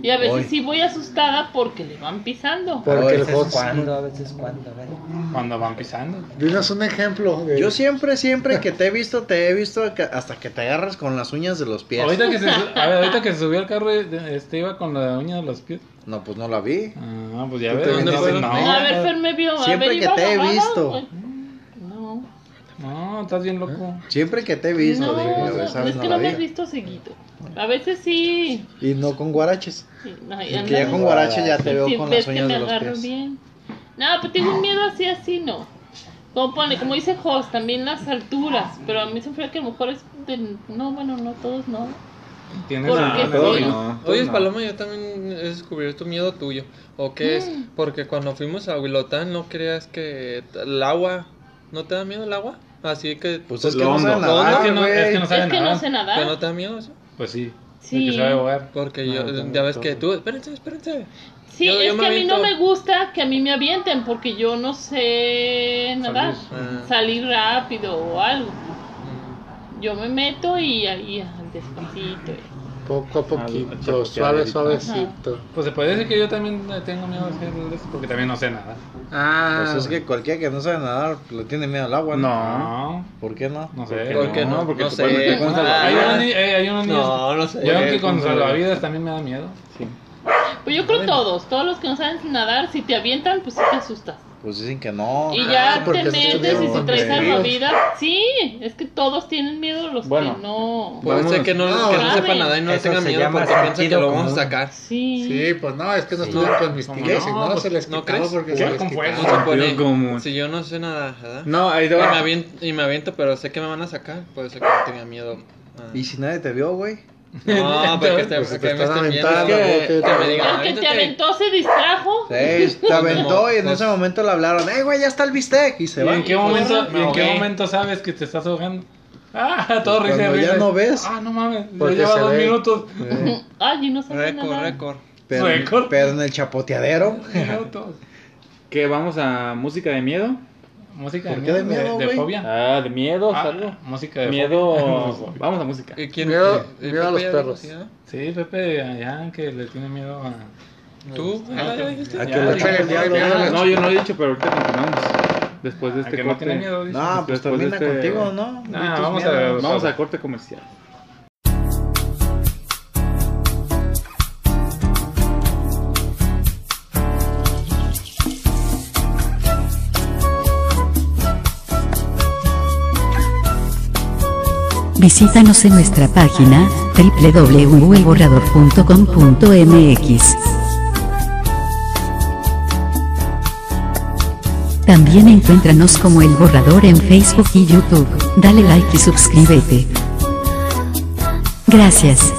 Y a veces Hoy. sí voy asustada porque le van pisando. A Porque el veces cuando, a veces cuando. A ver. Cuando van pisando. Dinos un ejemplo. De... Yo siempre, siempre que te he visto, te he visto hasta que te agarras con las uñas de los pies. Ahorita que, se, a ver, ahorita que se subió al carro, este iba con la uña de los pies. No, pues no la vi. Ah, pues ya ¿Tú ves. no. a ver, Fer me vio. a Siempre ver, que te he visto. güey. No, No, estás bien loco. Siempre que te he visto, no, digo, no, ¿sabes? es No que no me has vi. visto seguido. A veces sí. Y no con guaraches. sí, ay, Y que ya con guaraches ya te veo con las que uñas me de los agarro pies. bien. No, pero tengo un miedo así, así, no. Como pone, como dice Jos, también las alturas. Pero a mí se me fue que a lo mejor es de... No, bueno, no, todos no. Tienes Porque no, todo Oye, no. Paloma, yo también he descubierto miedo tuyo. ¿O qué es? Mm. Porque cuando fuimos a Huilotán, ¿no creías que el agua... ¿No te da miedo el agua? Así que... Pues es que no hondo nadar, es, que no, es que güey. no sabe Es que no nadar. sé ¿Que no nadar. te da miedo eso? Pues sí. Sí. El que sabe ahogar. Porque No, yo, ya ves que tú... Espérense, espérense. Sí, Yo- es que a mí no me gusta que a mí me avienten porque yo no sé nadar. Ah. Salir rápido o algo. Mm. Yo me meto y ahí al despacito. Poco a poquito, suave, suavecito. Pues se puede decir que yo también le tengo miedo a hacer eso porque también no sé nada. Ah, Pues es que cualquiera que no sabe nadar le tiene miedo al agua, ¿no? No, ¿Por qué no? no sé. ¿Por qué no? Porque No sé. puedes meter Ah. Hay unos, ni- eh, hay. No, no sé. Yo que con ¿cómo se- salvavidas también me da miedo. Sí. Pues yo creo todos, todos los que no saben nadar, si te avientan, pues sí te asustas. Pues dicen que no. Y ya te metes y si traes salvavidas. Sí, es que todos tienen miedo los Bueno. que no. Puede ser que no, No, que no sepa nada y no tenga miedo porque piensa que lo vamos a común. sacar. Sí. Sí, pues no, es que no estuvieron con mis ¿Cómo tíos, no? y no, Pues, se les ¿no quitaba crees? porque se les quitaba. No se común. Si yo no sé nada, ¿verdad? No, ahí te Y me, va. aviento, y me aviento, pero sé que me van a sacar. Puede ser que no tenga miedo. Ah. ¿Y si nadie te vio, güey? No, porque te, Pues que te me están estén viendo. aventando, que, güey, que me digan, El que te aventó se distrajo. Sí, te aventó y en Pues- ese momento le hablaron, ¡eh, güey, ya está el bistec! Y se ¿Y va. en qué momento, Me y en qué momento sabes que te estás ahogando? Ah, todo Pues risa y cuando ya risa. no ves. Ah, no mames, ya lleva dos ve. minutos. Eh, Ay, yo no sé Récord, nada. récord. pero, Récord. pero en el chapoteadero. Que vamos a música de miedo. Música ¿Por de qué de miedo, miedo, de, fobia. Ah, de miedo, Ah, algo. música de Miedo. fobia. Vamos a música. ¿Y quién- Miedo- y miedo a los perros. ¿sí, ah? Pepe, allá que le tiene miedo a. ¿Tú? Ah. A que chupen ya, el diablo. No, yo no he dicho, pero ahorita continuamos. Después de a este que no corte. miedo. No, pues termina este- contigo, ¿no? Ah, vamos a. Vamos a corte comercial. Visítanos en nuestra página www.elborrador.com.mx. También encuéntranos como El Borrador en Facebook y YouTube. Dale like y suscríbete. Gracias.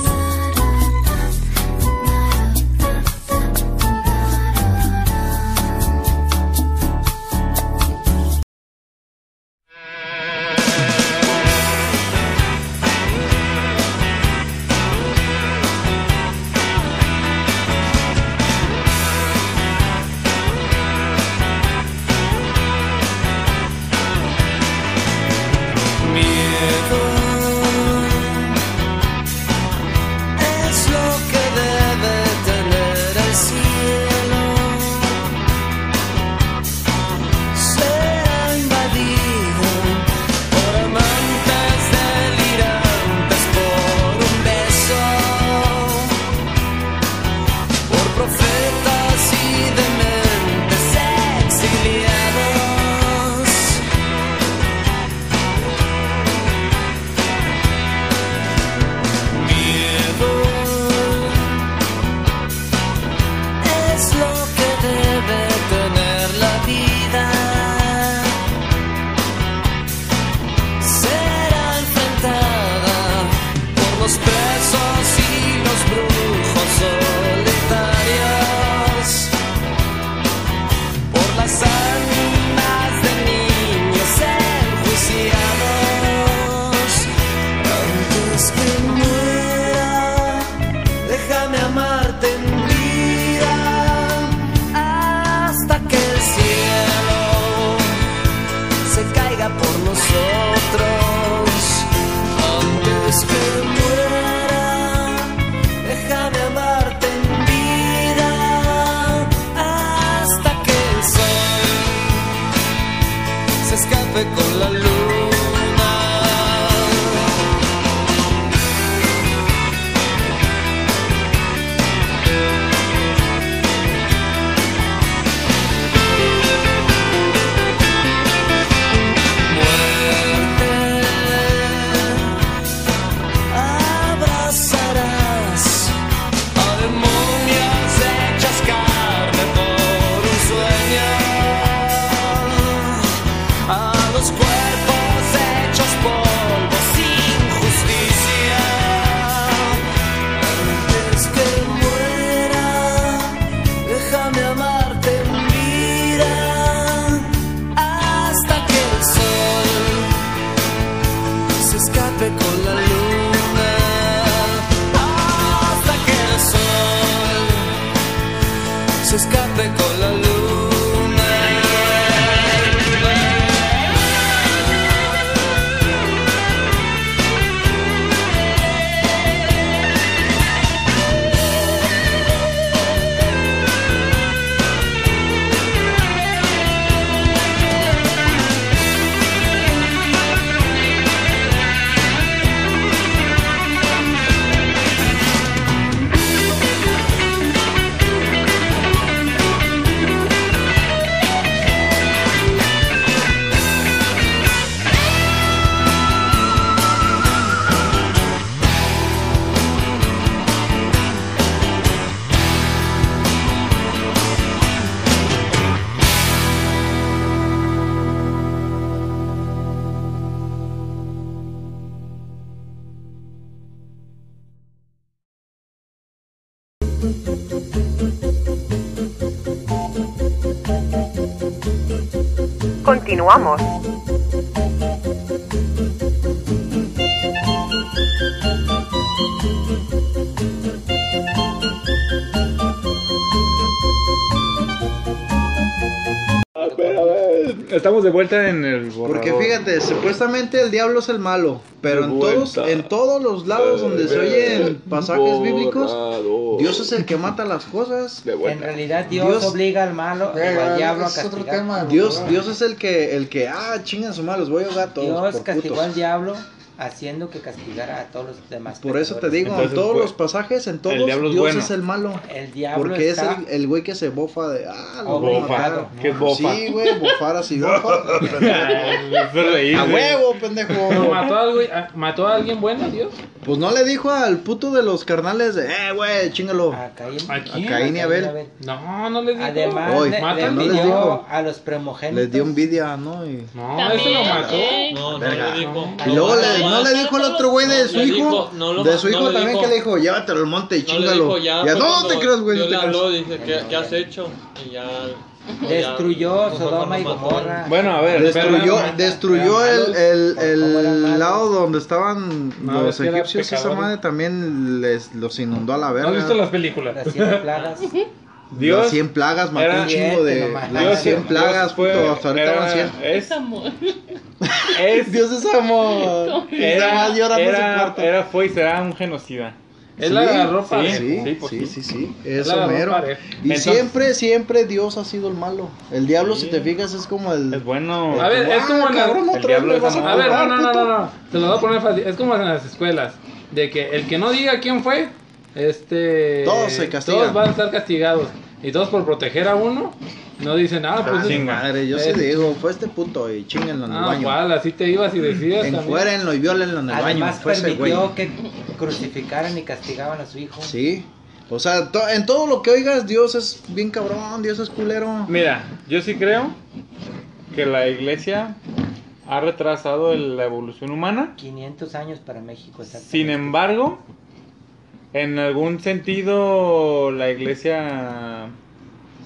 Continuamos. Estamos de vuelta en el Porque fíjate, supuestamente el diablo es el malo, pero De en todos, en todos los lados donde se oyen pasajes bíblicos. Dios es el que mata las cosas. De En realidad Dios, Dios- obliga al malo o Venga, al diablo a castigar. tema. Dios, Dios es el que, el que, ah, chingan su madre, los voy a ahogar todos Dios castigó putos. al diablo haciendo que castigara a todos los demás. Por eso te digo, Entonces, en todos pues, los pasajes, en todos, el diablo es Dios bueno. es el malo. El diablo Porque es está el, el güey que se bofa de, ah, lo matar. ¿Qué es bofa? Sí, güey, bofar así, bofa. Es a huevo, Pero pendejo. mató a, alguien- a- mató a alguien bueno, Dios. Pues no le dijo al puto de los carnales de, eh, güey, chingalo. A Caín. ¿A quién? A Caín y Abel. No, no les dijo. Además, Oy, le, le no les dijo. a los primogénitos. Les dio envidia, ¿no? Y, No, ese lo mató. No, no le dijo. y luego le, No, no le dijo al otro güey de No, su hijo. dijo, no lo de su hijo no también dijo. que le dijo, llévatelo al monte y No chingalo. dijo ya. y a no, te creas, güey. No Dios te le habló, dice, ¿qué, ¿qué has hecho? Y ya. Destruyó Sodoma y. Gomorra. Bueno, a ver, Destruyó, espera. destruyó el, el, el lado donde estaban No, los egipcios. Esa madre también les, los inundó a la ¿No verga. has visto las películas? Las siete plagas. Dios Las 100 plagas, mató era- un chingo de. Nomás. Las Dios 100 plagas, fue- puto, hasta ahorita era- van 100. Es, amor. es, Dios es amor. Era, más su era, era, fue y será un genocida. Él la agarró sí, parejo. sí, Sí, pues sí, sí. sí, sí, eso agarró mero. Y Entonces- siempre, siempre Dios ha sido el malo. El diablo, Sí. si te fijas, es como el. Es bueno. A ver, es como en la- cabrón, el diablo es a amor. A ver, no, no, no, no, no. Te lo voy a poner fácil. Es como en las escuelas. De que el que no diga quién fue, este. Todos se castigan. Todos van a estar castigados. Y todos por proteger a uno, no dicen nada. Ah, Pues sí, es- madre, yo sí es- digo, fue este puto y chinguenlo en el Ah, baño. igual, así te ibas y decías. también. Encuérenlo y violenlo en el baño. Además ese güey. permitió que crucificaran y castigaban a su hijo. Sí. O sea, to- en todo lo que oigas, Dios es bien cabrón, Dios es culero. Mira, yo sí creo que la iglesia ha retrasado el- la evolución humana. 500 años para México, exactamente. Sin embargo, en algún sentido la iglesia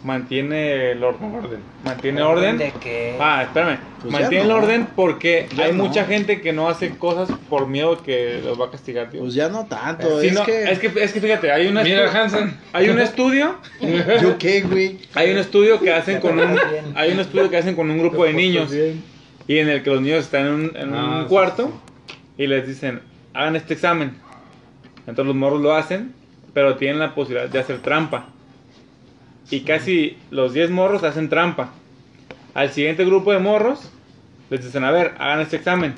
mantiene el orden. Mantiene orden. De que Ah, espérame. Pues mantiene el no. orden porque Ya hay no. mucha gente que no hace cosas por miedo que los va a castigar Dios. Pues ya no tanto. Sí, es, no, que... es que es que fíjate, hay una Mira, Hansen. hay un estudio, ¿Yo qué, güey? hay un estudio que hacen con un bien. hay un estudio que hacen con un grupo de niños y en el que los niños están en un, en Ah, un sí, cuarto y les dicen, "Hagan este examen." Entonces los morros lo hacen, pero tienen la posibilidad de hacer trampa. Y casi los 10 morros hacen trampa. Al siguiente grupo de morros les dicen, a ver, hagan este examen.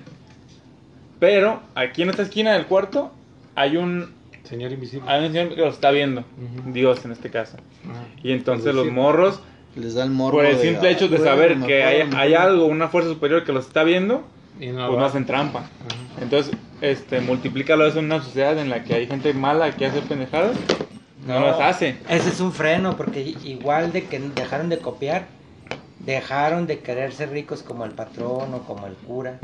Pero aquí en esta esquina del cuarto hay un, Señor invisible. hay un señor que los está viendo. Ujú. Dios en este caso. Ah. Y entonces los morros, Les da el morbo por el simple "Ay, hecho de saber que hay, me hay acuerdo". algo, una fuerza superior que los está viendo, Y no pues no hacen trampa. Entonces, este, multiplícalo eso en una sociedad en la que hay gente mala que hace pendejadas, no, las hace. Ese es un freno, porque igual de que dejaron de copiar, dejaron de querer ser ricos como el patrón o como el cura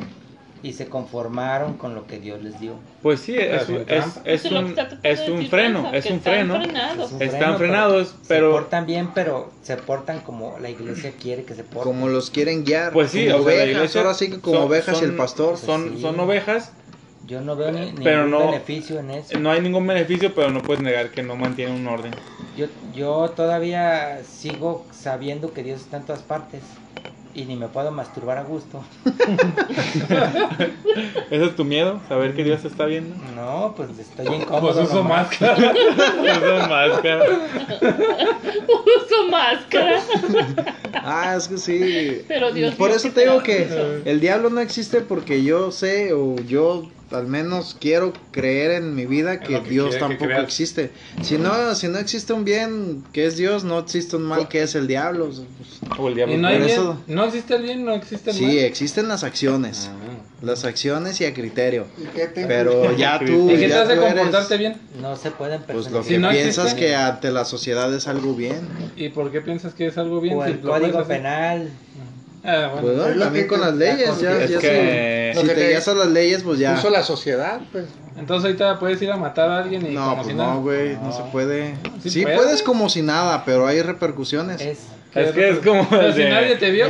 y se conformaron con lo que Dios les dio. Pues sí, es, es, es es un, es un freno, es un están freno. Es Están frenados, Se pero portan bien, pero se portan como la iglesia quiere que se porten. Como los quieren guiar. pues sí, como o sea, la ovejas. iglesia ahora sí que como son- ovejas y el son- pastor. Son, Sí. son ovejas Yo no veo ni, Pero ningún no- beneficio en eso. No hay ningún beneficio, pero no puedes negar que no mantiene un orden. Yo, yo todavía sigo sabiendo que Dios está en todas partes y ni me puedo masturbar a gusto. ¿Ese es tu miedo? ¿Saber que Dios te está viendo? No, pues estoy incómodo. Pues uso nomás. máscara. Uso máscara. Uso máscara. Ah, es que sí. Pero Dios Por eso te digo que el diablo no existe porque yo sé o yo al menos quiero creer en mi vida que Dios que tampoco existe. Si no, si no existe un bien que es Dios, no existe un mal que es el diablo. Pues, O el diablo. Y no hay Por bien, eso- no existe el bien, no existe el Sí, mal. existen las acciones. Ah. Las acciones y a criterio. ¿Y qué te Pero ya tú. ¿Y qué te ya hace tú eres, comportarte bien? No se pueden Pues lo personificar. que Si no piensas existe- que ante la sociedad es algo bien. ¿Y por qué piensas que es algo bien? O si el lo código puedes penal. Ah, bueno. Pues, también con las leyes, ya, ya que- Si te guías a las leyes, pues ya. Puso la sociedad, pues. Entonces ahorita puedes ir a matar a alguien y No, como pues si nada. no, güey, no. se puede. Sí Sí, puedes. puedes como si nada, pero hay repercusiones. Es, Es que es como. Pero si nadie te vio.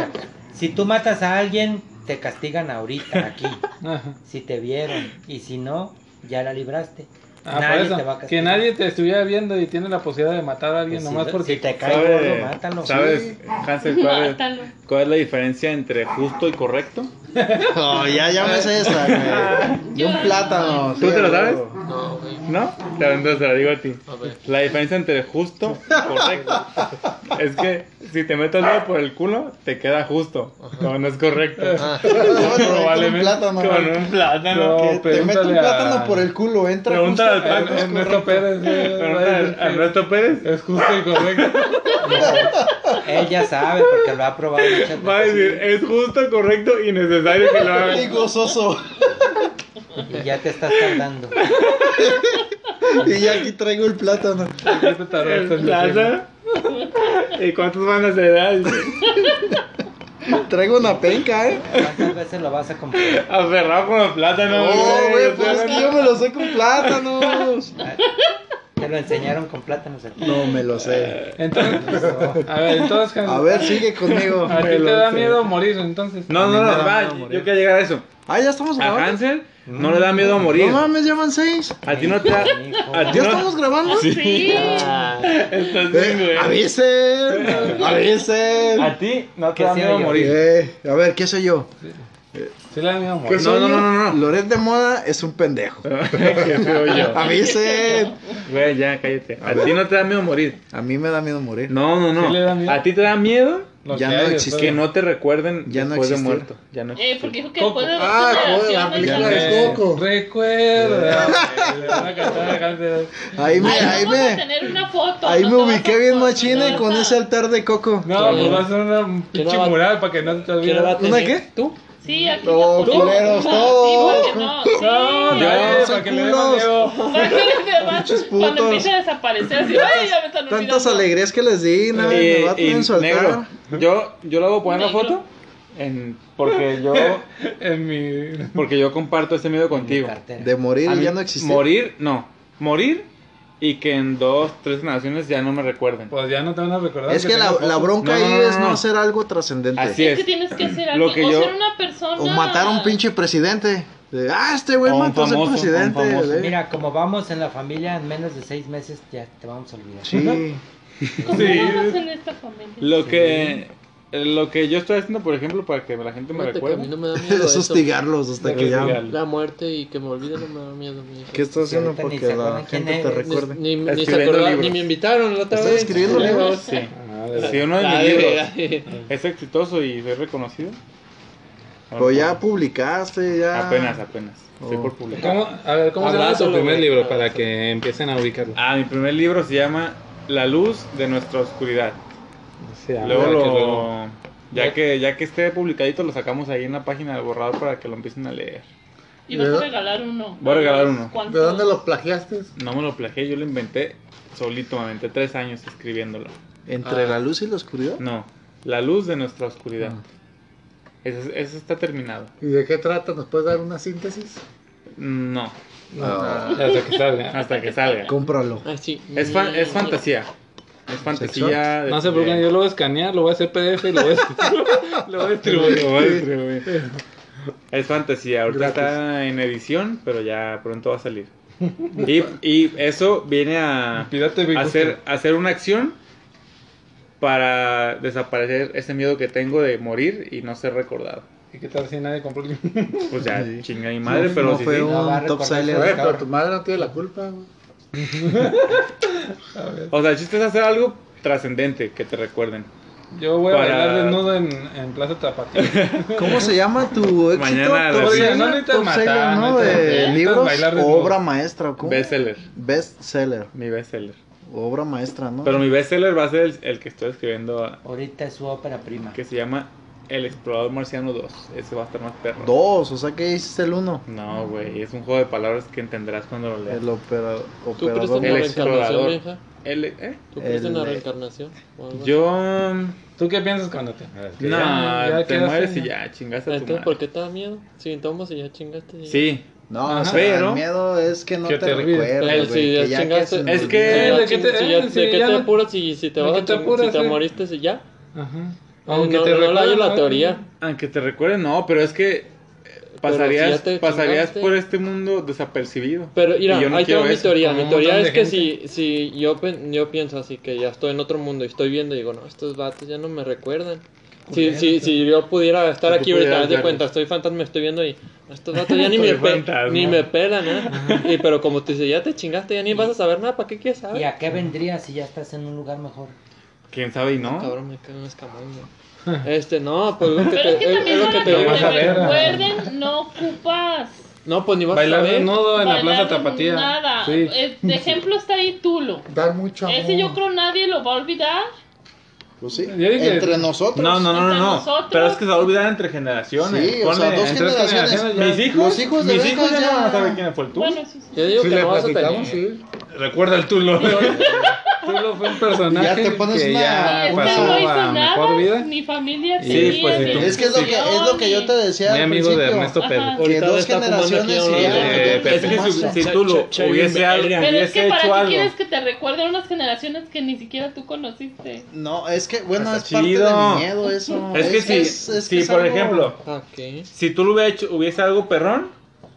si tú matas a alguien, te castigan ahorita, aquí. Si te vieron. Y si no, ya la libraste. Ah, Nadie por te va a eso. Que nadie te estuviera viendo y tiene la posibilidad de matar a alguien Pues nomás si, porque. si te cae ¿Sabe- gordo, mátalo. ¿Sabes, Hansel, cuál es, cuál es la diferencia entre justo y correcto? No, ya, ya me sé esa, güey. Y un plátano. ¿Tú te lo sabes? No, güey. ¿No? Entonces te la digo a ti. A ver. La diferencia entre justo y correcto es que si te metes el dedo por el culo, te queda justo. No, no es correcto. Ah, Probablemente plátano. con un plátano. No, te meto un pregúntale a- plátano por el culo, entra. Pregunta justo- al Paco. A Ernesto Pérez. Ernesto Pérez. Es justo y correcto. Él ya sabe porque lo ha probado muchas Va a decir, es justo, correcto y necesario que lo haga. Y gozoso. Y ya te estás tardando. Y ya aquí traigo el plátano. ¿Qué te tardaste El plátano. ¿Y cuántos van a ser? Traigo una penca, ¿eh? ¿Cuántas veces lo vas a comprar? Aferrado con el plátano. No, güey, pues es que yo me lo sé con plátanos. Te lo enseñaron con plátanos aquí. No me lo sé. Entonces, a ver, entonces. A ver, sigue conmigo. A ti te da miedo morir, entonces. No, no, A no, va, yo quiero llegar a eso. Ah, ya estamos A grabando. Hansel no le da miedo a morir. No mames, ya van seis. A ti no te da. A ti ¿Ya no. estamos grabando? Sí. Estás bien, Eh, güey. avisen, avisen. A ti no te ¿Qué da miedo oye? morir. Eh, a ver, ¿qué soy yo? Sí le da miedo morir. No, no, no, no, no. Loret de Moda es un pendejo. Qué feo yo. Avisen. Güey, ya, cállate. A ti no te da miedo morir. A mí me da miedo morir. No, no, no. ¿Sí le da miedo? A ti te da miedo Ya que no existe. que no te recuerden Ya no después de existir. muerto. Ya no Eh, existe. porque dijo que Coco. después de Ah, joder, la película de Coco. Recuerda. Le van a cantar la canción. Ahí me, Ay, ahí me, tener una foto. ahí no me ubiqué bien no con ese altar de coco. No, pues va a ser una un pinche ¿Quién la mural para que no te ¿Quién la olvides. ¿Una qué? ¿Tú? Sí, aquí No, la foto. culeros, Sí, todos. porque no, No, sí. no, Ya, para que le Cuando empiece a desaparecer, así, ay, ya me están Tantas alegrías que les di, nada, me va a tener en altar. yo, yo le voy a poner la Negro. foto en, porque yo En mi. porque yo comparto ese miedo contigo. De morir ya no existe. Morir, no. Morir y que en dos, tres generaciones ya no me recuerden. Pues ya no te van a recordar. Es que la, bronca No, ahí no, es no. no hacer algo trascendente. Así Es es. que tienes que hacer Lo algo. que o yo- ser una persona. O matar a un pinche presidente. De, ah, este güey mató a presidente. un de- Mira, como vamos en la familia, en menos de seis meses ya te vamos a olvidar. Sí. ¿Cómo Sí. vamos en esta familia? Lo que lo que yo estoy haciendo, por ejemplo, para que la gente me Fíjate que a mí recuerde. no me da miedo Es eso. hostigarlos hasta que ya. La muerte y que me olvide no me da miedo. mí. ¿Qué estás haciendo ni porque se la gente te recuerde? Ni, ni, ni se acordaba- ni me invitaron la otra ¿Estás vez. escribiendo libros? Sí. Ah, Si uno de mis libros es exitoso y soy reconocido. Pues ya publicaste, ya. Apenas, apenas. Estoy Oh. por publicar. ¿Cómo, a ver, ¿cómo se llama tu primer libro para que empiecen a ubicarlo? Ah, mi primer libro se llama La luz de nuestra oscuridad. Sí, Luego que lo, luego- ya que ya que esté publicadito lo sacamos ahí en la página del borrador para que lo empiecen a leer. Y vas a regalar uno. Voy a regalar uno. ¿Cuántos? ¿De dónde lo plagiaste? No me lo plagié, yo lo inventé solito, me tres años escribiéndolo. Entre Ah. la luz y la oscuridad. No, La luz de nuestra oscuridad. Ah. Eso, eso está terminado. ¿Y de qué trata? ¿Nos puedes dar una síntesis? No, Ah. Hasta que salga. hasta que salga. Cómpralo. Sí. Es, fan- es fantasía. Es fantasía. de- No se preocupen, yo lo voy a escanear, lo voy a hacer PDF y lo voy a, lo voy a distribuir. Lo voy a distribuir. Es fantasía, ahorita Gratis. está en edición, pero ya pronto va a salir. Y, y eso viene a hacer, hacer una acción para desaparecer ese miedo que tengo de morir y no ser recordado. ¿Y qué tal si nadie compró el? Pues ya, Sí. chinga mi madre, No, pero no sí, fue sí. un top cabrón. pero tu madre no tiene la culpa, güey. O sea, el chiste es hacer algo trascendente que te recuerden. Yo voy a bailar desnudo en, en Plaza Tapatía. ¿Cómo se llama tu éxito? Mañana No necesitas matar, no De libros, obra maestra, ¿o ¿cómo? Bestseller, Best seller, mi bestseller. obra maestra, ¿no? Pero mi bestseller va a ser el, el que estoy escribiendo, Ahorita es su ópera prima. que se llama El Explorador Marciano 2. Ese va a estar más perro. Dos, o sea que hiciste el uno. No, güey, es un juego de palabras que entenderás cuando lo leas. El opera, ¿Tú crees operador. en El la explorador. reencarnación, vieja? El, ¿eh? ¿Tú crees en la reencarnación? Yo... ¿Tú qué piensas cuando te No, ya- ya te mueres y ya, chingaste a tu Entonces, madre. ¿por qué te da miedo? Si tomas y ya chingaste. ya. Sí, No, Ajá. o sea, Pero- el miedo es que no Que te, te recuerdes, si Es que- si ya ¿de qué ching- te- si ya- eh, ¿De si qué ya te no- apuras si, si te ¿de vas a si te eh? moriste si ya? Ajá. No, Aunque no, te no recuerden, la ¿no? teoría. aunque te recuerden, no, pero es que eh, pasarías, si pasarías por este mundo desapercibido. Pero mira, yo no ahí tengo mi teoría. Mi teoría es que si, si yo, yo pienso así, que ya estoy en otro mundo y estoy viendo y digo, no, estos vatos ya no me recuerdan. Si, si, si yo pudiera estar aquí ahorita, de cuenta, estoy fantasma, estoy viendo y estos vatos ya ni, me, pe- fantasma. ni me pelan, ¿eh? Y, pero como te dice, ya te chingaste, ya ni vas a saber nada, ¿para qué quieres saber? ¿Y a qué vendría si ya estás en un lugar mejor? ¿Quién sabe y no? Cabrón, me cae un escamón, güey. Este, no, pues lo que Pero es que te, es, también es lo para que que te lo digo. vas a te ver, recuerden, no ocupas No, pues ni vas a Bailar saber. desnudo en la bailar Plaza Tapatía. Nada. Sí. Eh, De ejemplo está ahí Tulo. Dar mucho amor. Ese yo creo nadie lo va a olvidar. Pues sí, dije- entre nosotros. No, no, no, no, no. Pero es que se va a olvidar entre generaciones. Sí, o sea, dos generaciones. generaciones ya- Mis hijos, Los hijos de mis hijos ya, ya- no van a saber quién fue el tú. Bueno, sí, sí. Yo digo Si que le no vas a tener. sí. Recuerda el Tulo. Tulo fue un personaje Ya te pones que una- ya Este pasó no hizo a mejor nada, vida. ni familia Sí, tenía, pues, sí, tú- Es que es lo que, es lo que yo te decía al amigo de. Ernesto. Pérez. Que dos generaciones y Es que si, lo ch- hubiese, algo, Pero es que para qué quieres que te recuerden unas generaciones que ni siquiera tú conociste. No, es que, bueno, es parte chido. de mi miedo eso. Es que si, es- es si que es por algo- ejemplo, ¿Para qué? si tú lo hubiera hecho, hubiese algo perrón,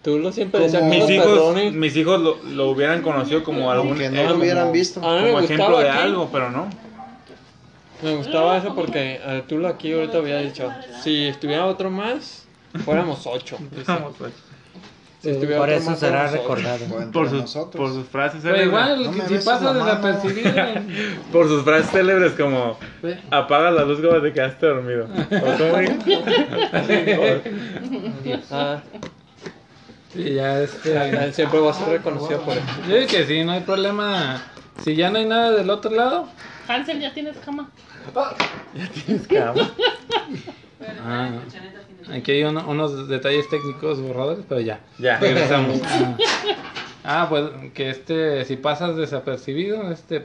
Tú lo siempre Como decías que mis los hijos, mis hijos lo, lo hubieran conocido como algún eh, no lo como- hubieran visto. A mí me como ejemplo de aquí. algo, pero no. Me gustaba eso porque tú lo aquí ahorita había dicho, si estuviera otro más, fuéramos ocho. Si estuviera Por eso será recordado. Por sus, por sus frases Pero célebres. igual, No me si mamá, desapercibido. Por sus frases célebres como apaga la luz cuando te quedaste dormido. ¿O Sí, ya este. siempre va a ser reconocido por eso. Yo digo que sí, no hay problema. Si ya no hay nada del otro lado. Hansel, ya tienes cama. Ah, aquí hay uno- unos detalles técnicos borradores, pero ya. Ya. Regresamos. Ah. Ah, pues que este, si pasas desapercibido, este,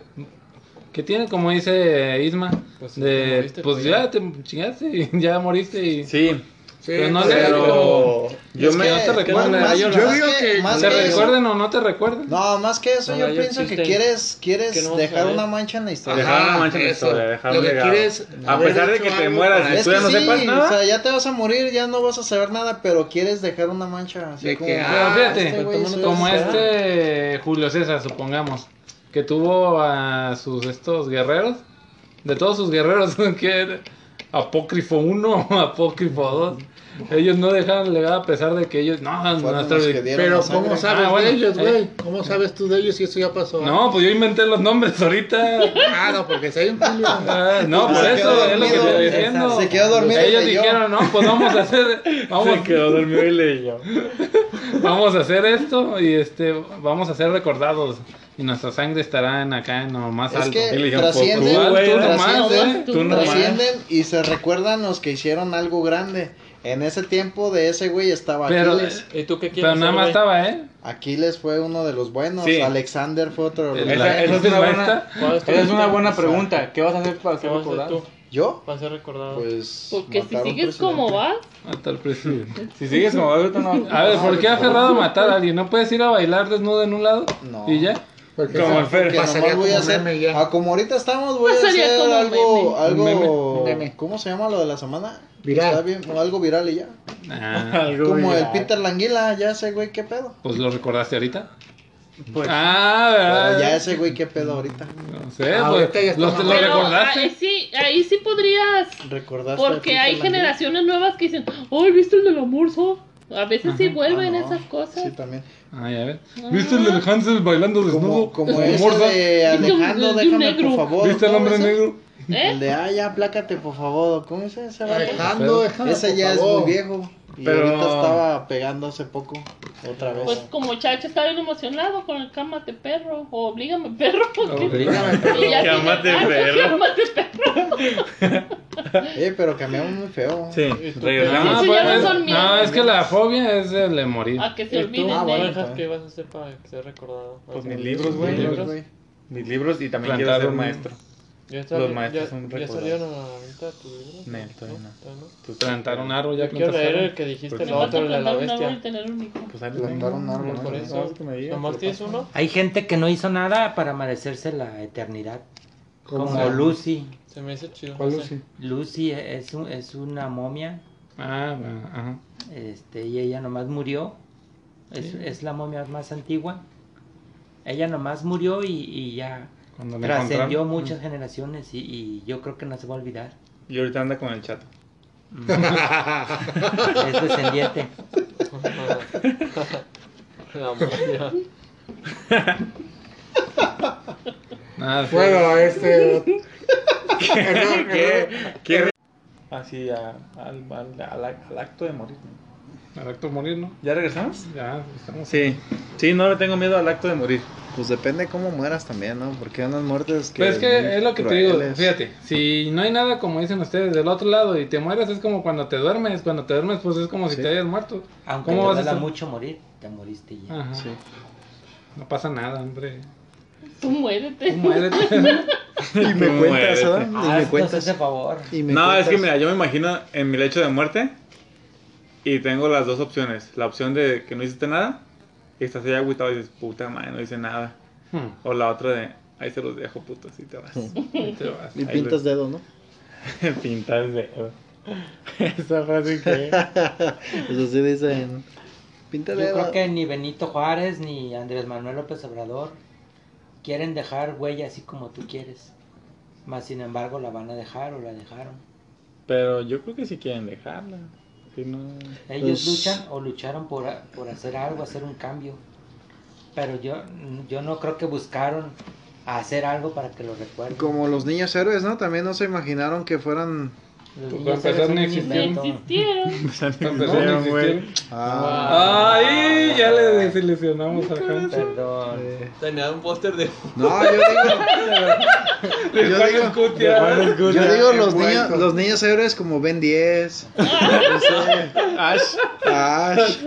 que tiene como dice Isma, Pues, de, moriste, pues pues, ya ya. te chingaste y ya moriste y... Sí, Pero no sé, pero yo Es me que, no te recuerdan, más- yo digo que- más ¿Te que recuerden o no te recuerdan? No, más que eso, No, yo pienso que quieres, quieres Que no dejar una mancha en la historia. dejar una mancha en la historia, dejar Lo un que legado. quieres A pesar de que te mueras Es tú ya no sí, sepas nada. o sea, ya te vas a morir, ya no vas a saber nada, pero quieres dejar una mancha. Así De como, que, Pero ah, fíjate, este como este Julio César, supongamos, que tuvo a sus estos guerreros, de todos sus guerreros, que Apócrifo 1 o Apócrifo 2, ellos no dejaron legado a pesar de que ellos, no, Fueron nuestro- los que dieron Pero. ¿cómo sabes Ah, bueno, de ellos, eh. güey? ¿Cómo sabes tú de ellos si eso ya pasó? No, pues yo inventé los nombres ahorita. Ah, no, porque si hay un Julio. Ah, no, por Se eso es lo que estoy diciendo. Se quedó dormido Ellos leyó. dijeron, no, pues vamos a hacer, vamos, Se quedó dormido y leyó. vamos a hacer esto y este, vamos a ser recordados y nuestra sangre estará en acá en lo más Es alto. que Y trascienden, pues, tú, güey, tú trascienden, nomás, ¿eh? Tú nomás. trascienden y se recuerdan los que hicieron algo grande. En ese tiempo de ese güey estaba Pero, Aquiles. ¿Y tú qué quieres pero nada más estaba, ¿eh? Aquiles fue uno de los buenos. Sí. Alexander fue otro de los Esa, buenos. esa es una buena, ¿Cuál es es una buena pregunta. ¿Qué vas a hacer para ¿Qué ser vas recordado? tú? ¿Yo? Para ser recordado. Pues. Porque si matar sigues como vas, el presidente. Si sigues como ahorita no. A ver, ¿por qué aferrado a matar a alguien? ¿No puedes ir a bailar desnudo en un lado? No. ¿Y ya? Porque Como el Fer. Pasaría voy a hacer, meme ya. ah, como ahorita estamos, voy a Pasaría hacer como algo, meme. algo, Un meme. ¿cómo se llama lo de la semana? Viral. Está bien, algo viral y ya. Ah, Algo Como el viral. Peter Languila, ya ese güey, ¿qué pedo? pues lo recordaste ahorita. Pues, Ah, ¿verdad? ya ese güey, ¿qué pedo ahorita? No sé, Ah, pues, ahorita ya está lo, lo Pero recordaste. ahí sí, ahí sí podrías. ¿Recordaste? a Porque hay generaciones nuevas que dicen, ¡Ay, viste el del amor, so?". A veces sí vuelven Ah, no. esas cosas. Sí, también. Ah, ya ves. ¿Viste el de Hansel bailando desnudo? Como, como ese de Alejandro, déjame por favor. ¿Viste el ¿cómo hombre negro? El de, ah, ya, plácate por favor. ¿Cómo es ese? Alejandro, déjame, Ese ya es muy viejo. Y Pero- ahorita estaba pegando hace poco, otra vez. Pues como Chacho está bien emocionado con el cámate perro, o oblígame perro. porque- Oblígame, Cámate, Ah, perro. cámate perro. Eh, pero cambiamos muy feo. Sí, Ah, regresamos. Eso ya no pues, son miedos. no, es que la fobia es el de morir. A que se olviden Ah, bueno, que ibas a hacer para que sea recordado. Pues Ah, mis libros, güey. ¿Libros? güey. Mis libros y también quiero ser un- maestro. ¿Ya, Los sali- maestros ya, son ¿Ya recordados. salieron a la venta tus libros? No, todavía no. ¿Todavía no? Pues, Plantar un árbol ya Yo quiero leer el que dijiste, el otro, el de la plantar un árbol y bestia. tener un hijo. Pues ahí lo Plantar tengo. un árbol, por eso. es que me digas, ¿Nomás tienes uno? Hay gente que no hizo nada para merecerse la eternidad. ¿Cómo Como? Lucy. Se me hizo chido. ¿Cuál Lucy? Lucy es, un- es una momia Ah, bueno, ajá. este, y ella nomás murió. Es, es la momia más antigua. Ella nomás murió y, y ya Cuando le trascendió encontraron. muchas generaciones y, y yo creo que no se va a olvidar. Y ahorita anda con el chato. Es descendiente. Nada. Bueno, este. ¿Qué? ¿Qué? Así, a- al, al, al, al acto de morir. Al acto de morir, ¿no? ¿Ya regresamos? Ya, estamos. Sí. Sí, no le tengo miedo al acto de morir. Pues depende cómo mueras también, ¿no? Porque hay unas muertes que. Pero es que es lo que te digo, fíjate, si no hay nada como dicen ustedes del otro lado y te mueres es como cuando te duermes, cuando te duermes pues es como si Sí. te hayas muerto. Aunque ¿Cómo te vas a mucho morir, te moriste ya. Ajá. Sí. No pasa nada, hombre. Tú muérete. Tú muérete. Y me Tú cuentas. ¿verdad? Y Ah, me haznos cuentas. ese favor. Y me No, es que cuentas. mira, yo me imagino en mi lecho de muerte y tengo las dos opciones. La opción de que no hiciste nada y estás ahí agüitado y dices, puta madre, no hice nada. Hmm, O la otra de, ahí se los dejo, puto, así te vas. ahí te vas. Y pintas dedos, ¿no? Pintas de... Esa frase que... Eso sí dicen. Pinta Yo dedos. creo que ni Benito Juárez ni Andrés Manuel López Obrador quieren dejar huella así como tú quieres. Más sin embargo la van a dejar o la dejaron. Pero yo creo que sí quieren dejarla. No... Ellos Pues- luchan o lucharon por, por hacer algo, hacer un cambio. Pero yo, yo no creo que buscaron hacer algo para que lo recuerden. Como los niños héroes, ¿no? También no se imaginaron que fueran. Los Pues para empezar, no existieron. Existieron. Para empezar, no existieron. Ah. Ay, ya le desilusionamos a Hans. Perdón. Tenía un póster de. No, yo digo. De Yo digo- Escutia. Yo digo los niños, los niños héroes como Ben 10. No sé. Ash. Ash.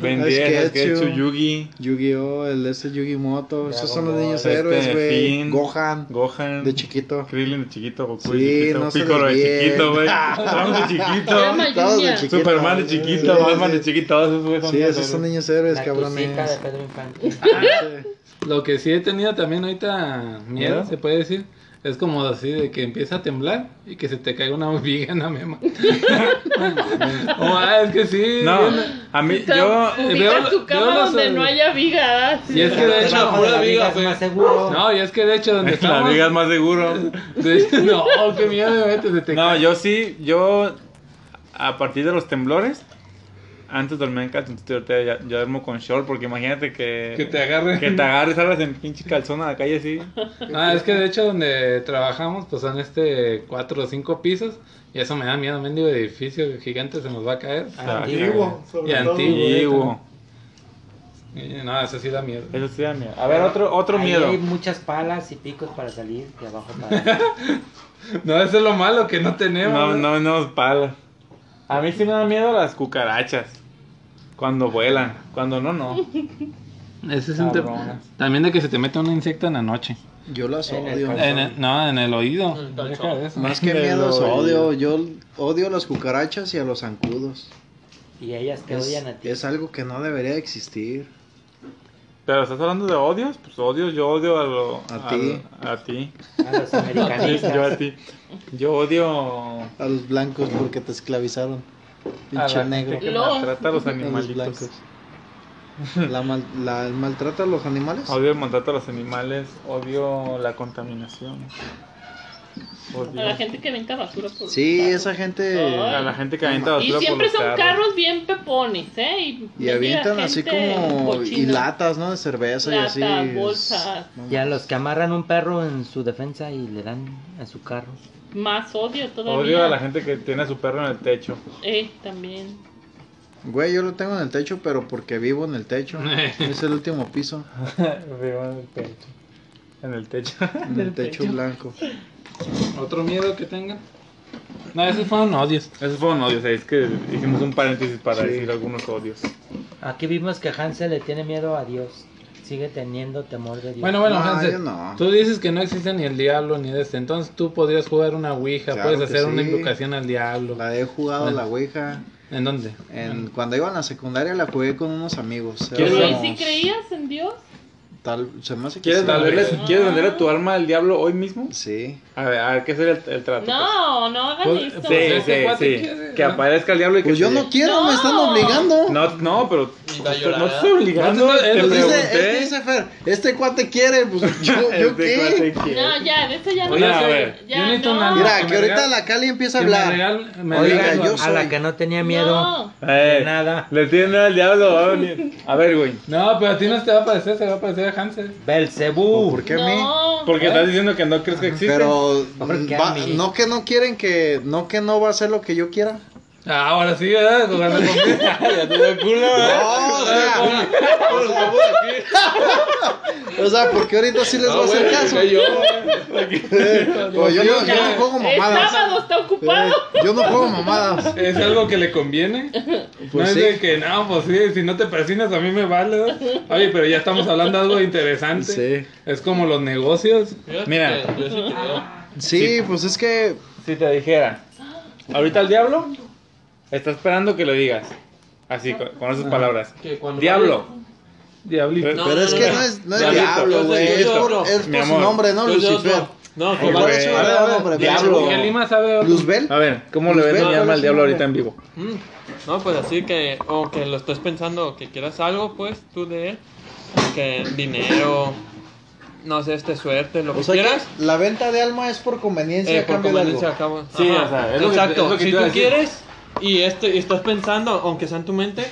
Ben Ash 10, Ketchum. Ketchu, Yugi, Yu-Gi-Oh! El ese Yu-Gi-Moto. Esos son los niños Este, héroes, güey. Finn. Gohan. Gohan. De chiquito. Krillin de chiquito, Goku Sí, de chiquito, no Piccolo de chiquito, güey. Todos de chiquito. Todos de chiquito. Superman de chiquito, Batman sí. de chiquito, todos esos güey son Sí, niños esos son héroes. niños héroes, La cabrones. de Pedro Infante. Sí. Lo que sí he tenido también ahorita miedo, ¿Miedo? se puede decir, es como así de que empieza a temblar y que se te caiga una viga en la mema. oh, ah, es que sí. No, a mí, yo... Veo- tu cama veo los- donde no haya vigas. Y es que de hecho, la viga es más seguro. no, y es que de hecho donde La estamos, viga es más seguro. de no, qué miedo me metes, se te No, cae. yo sí, yo... A partir de los temblores... Antes dormía en calzoncito y ahorita ya, ya duermo con short porque imagínate que... que te agarre. Que te agarres, salgas en pinche calzón a la calle así. Ah, es que de hecho donde trabajamos, pues son este cuatro o cinco pisos y eso me da miedo, mendigo edificio gigante se nos va a caer. Antiguo, sobre Y todo. antiguo. Antiguo. Y no, eso sí da miedo. Eso sí da miedo. A ver, otro, otro Ahí miedo. hay muchas palas y picos para salir de abajo para No, eso es lo malo que no tenemos. No, no, no, pala. A mí sí me da miedo las cucarachas. Cuando vuelan. Cuando no, no. Ese es un te- Cabronas. También de que se te mete un insecto en la noche. Yo las En el odio. calzón. En el- no, en el oído. En el calzón. Deja de eso. Más que De miedos, lo- odio. Yo odio las cucarachas y a los zancudos. y ellas te Es, odian a ti. es algo que no debería existir. Pero estás hablando de odios, pues odios, yo odio a lo... A ti. A ti. A los Sí, americanistas. yo a ti. Yo odio A los blancos porque te esclavizaron. Pinche la negro. gente que Lo- maltrata a los A los animalitos. blancos. La, mal- la el maltrata a los animales. Odio el maltrato a los animales, odio la contaminación. Odio A la gente que venta basura por Sí, carros. esa gente. Ay. a la gente que avienta basura Y siempre por son los carros bien pepones, ¿eh? Y, Y avientan así como. Y cochina. latas, ¿no? De cerveza y Latas, así. bolsas. Y a los que amarran un perro en su defensa y le dan a su carro. Más odio todavía. Odio a la gente que tiene a su perro en el techo. Eh, también. Güey, yo lo tengo en el techo, pero porque vivo en el techo. es el último piso. Vivo en el techo. En el techo. En el techo blanco. ¿Otro miedo que tengan? No, esos fueron odios. Esos fueron odios, es que hicimos un paréntesis para Sí. decir algunos odios. Aquí vimos que Hansel le tiene miedo a Dios. Sigue teniendo temor de Dios. Bueno, bueno, No, Hansel, yo no. tú dices que no existe ni el diablo ni este, entonces tú podrías jugar una ouija, Claro puedes hacer una invocación al diablo. La he jugado Bueno. la Ouija. ¿En dónde? En, cuando iba en la secundaria la jugué con unos amigos. ¿Quieres Pero ¿y si creías en Dios? Tal, se me hace que ¿Quieres venderle. ¿Quieres venderle tu alma al diablo hoy mismo? Sí. A ver, a ver ¿qué sería el, el trato? No, no hagan Pues, eso. Sí, Pues sí, sí. Que ¿no? aparezca el diablo y que Pues yo te- no quiero, me están No. obligando. No, no, pero Y va a no, llorar, no te estoy obligando, No, te él dice, él dice Fer, este cuate quiere, pues yo, yo Este qué. cuate quiere. No, ya, de eso ya no. Oye, ya, a ver, ya yo necesito no. una- Mira, que ahorita la Cali empieza a Que me hablar. regal- me Oiga, regalo- yo a la que no tenía miedo No. Eh, de nada. Le tiene miedo al diablo, va a venir. A ver, güey. No, pero a ti no te va a parecer, se va a parecer a Hansel. Belcebú. ¿Por qué a mí? No. Porque estás diciendo que no crees que existe. Pero a mí. no que no quieren que no que no va a hacer lo que yo quiera. Ah, ahora sí, ¿verdad? Ya te dio culo, No, o sea, o sea, porque ahorita sí les voy a hacer caso. Pues yo, no, yo no juego Es mamadas. sábado, está ocupado. Eh, yo no juego mamadas. ¿Es algo que le conviene? no Pues es sí. de que, no, pues sí, si no te persinas a mí me vale. ¿verdad? Oye, pero ya estamos hablando de algo interesante. Sí. Es como los negocios. Mira. que Yo sí creo. Sí, pues es que Si te dijera, ahorita el diablo está esperando que lo digas. Así, con, con esas palabras. Que cuando Diablo. Diablito. Pero- pero no, es no, que no. no es no es diablo, güey, es por es por su nombre, ¿no? Lucifer. No, que va ver, nombre, diablo. Lima sabe. Luzbel. A ver, ¿cómo le ves Luzbel, mi ¿cuál alma es al diablo ahorita en vivo? Mm, No, pues así que, o que lo estés pensando, que quieras algo, pues, tú de él, que dinero, no sé, este suerte, lo O que sea quieras. que la venta de alma es por conveniencia Eh, por cambio de algo. conveniencia acabo. Sí, Ajá, o sea, es lo que- exacto. es lo que te si tú quieres y este y estás pensando, aunque sea en tu mente,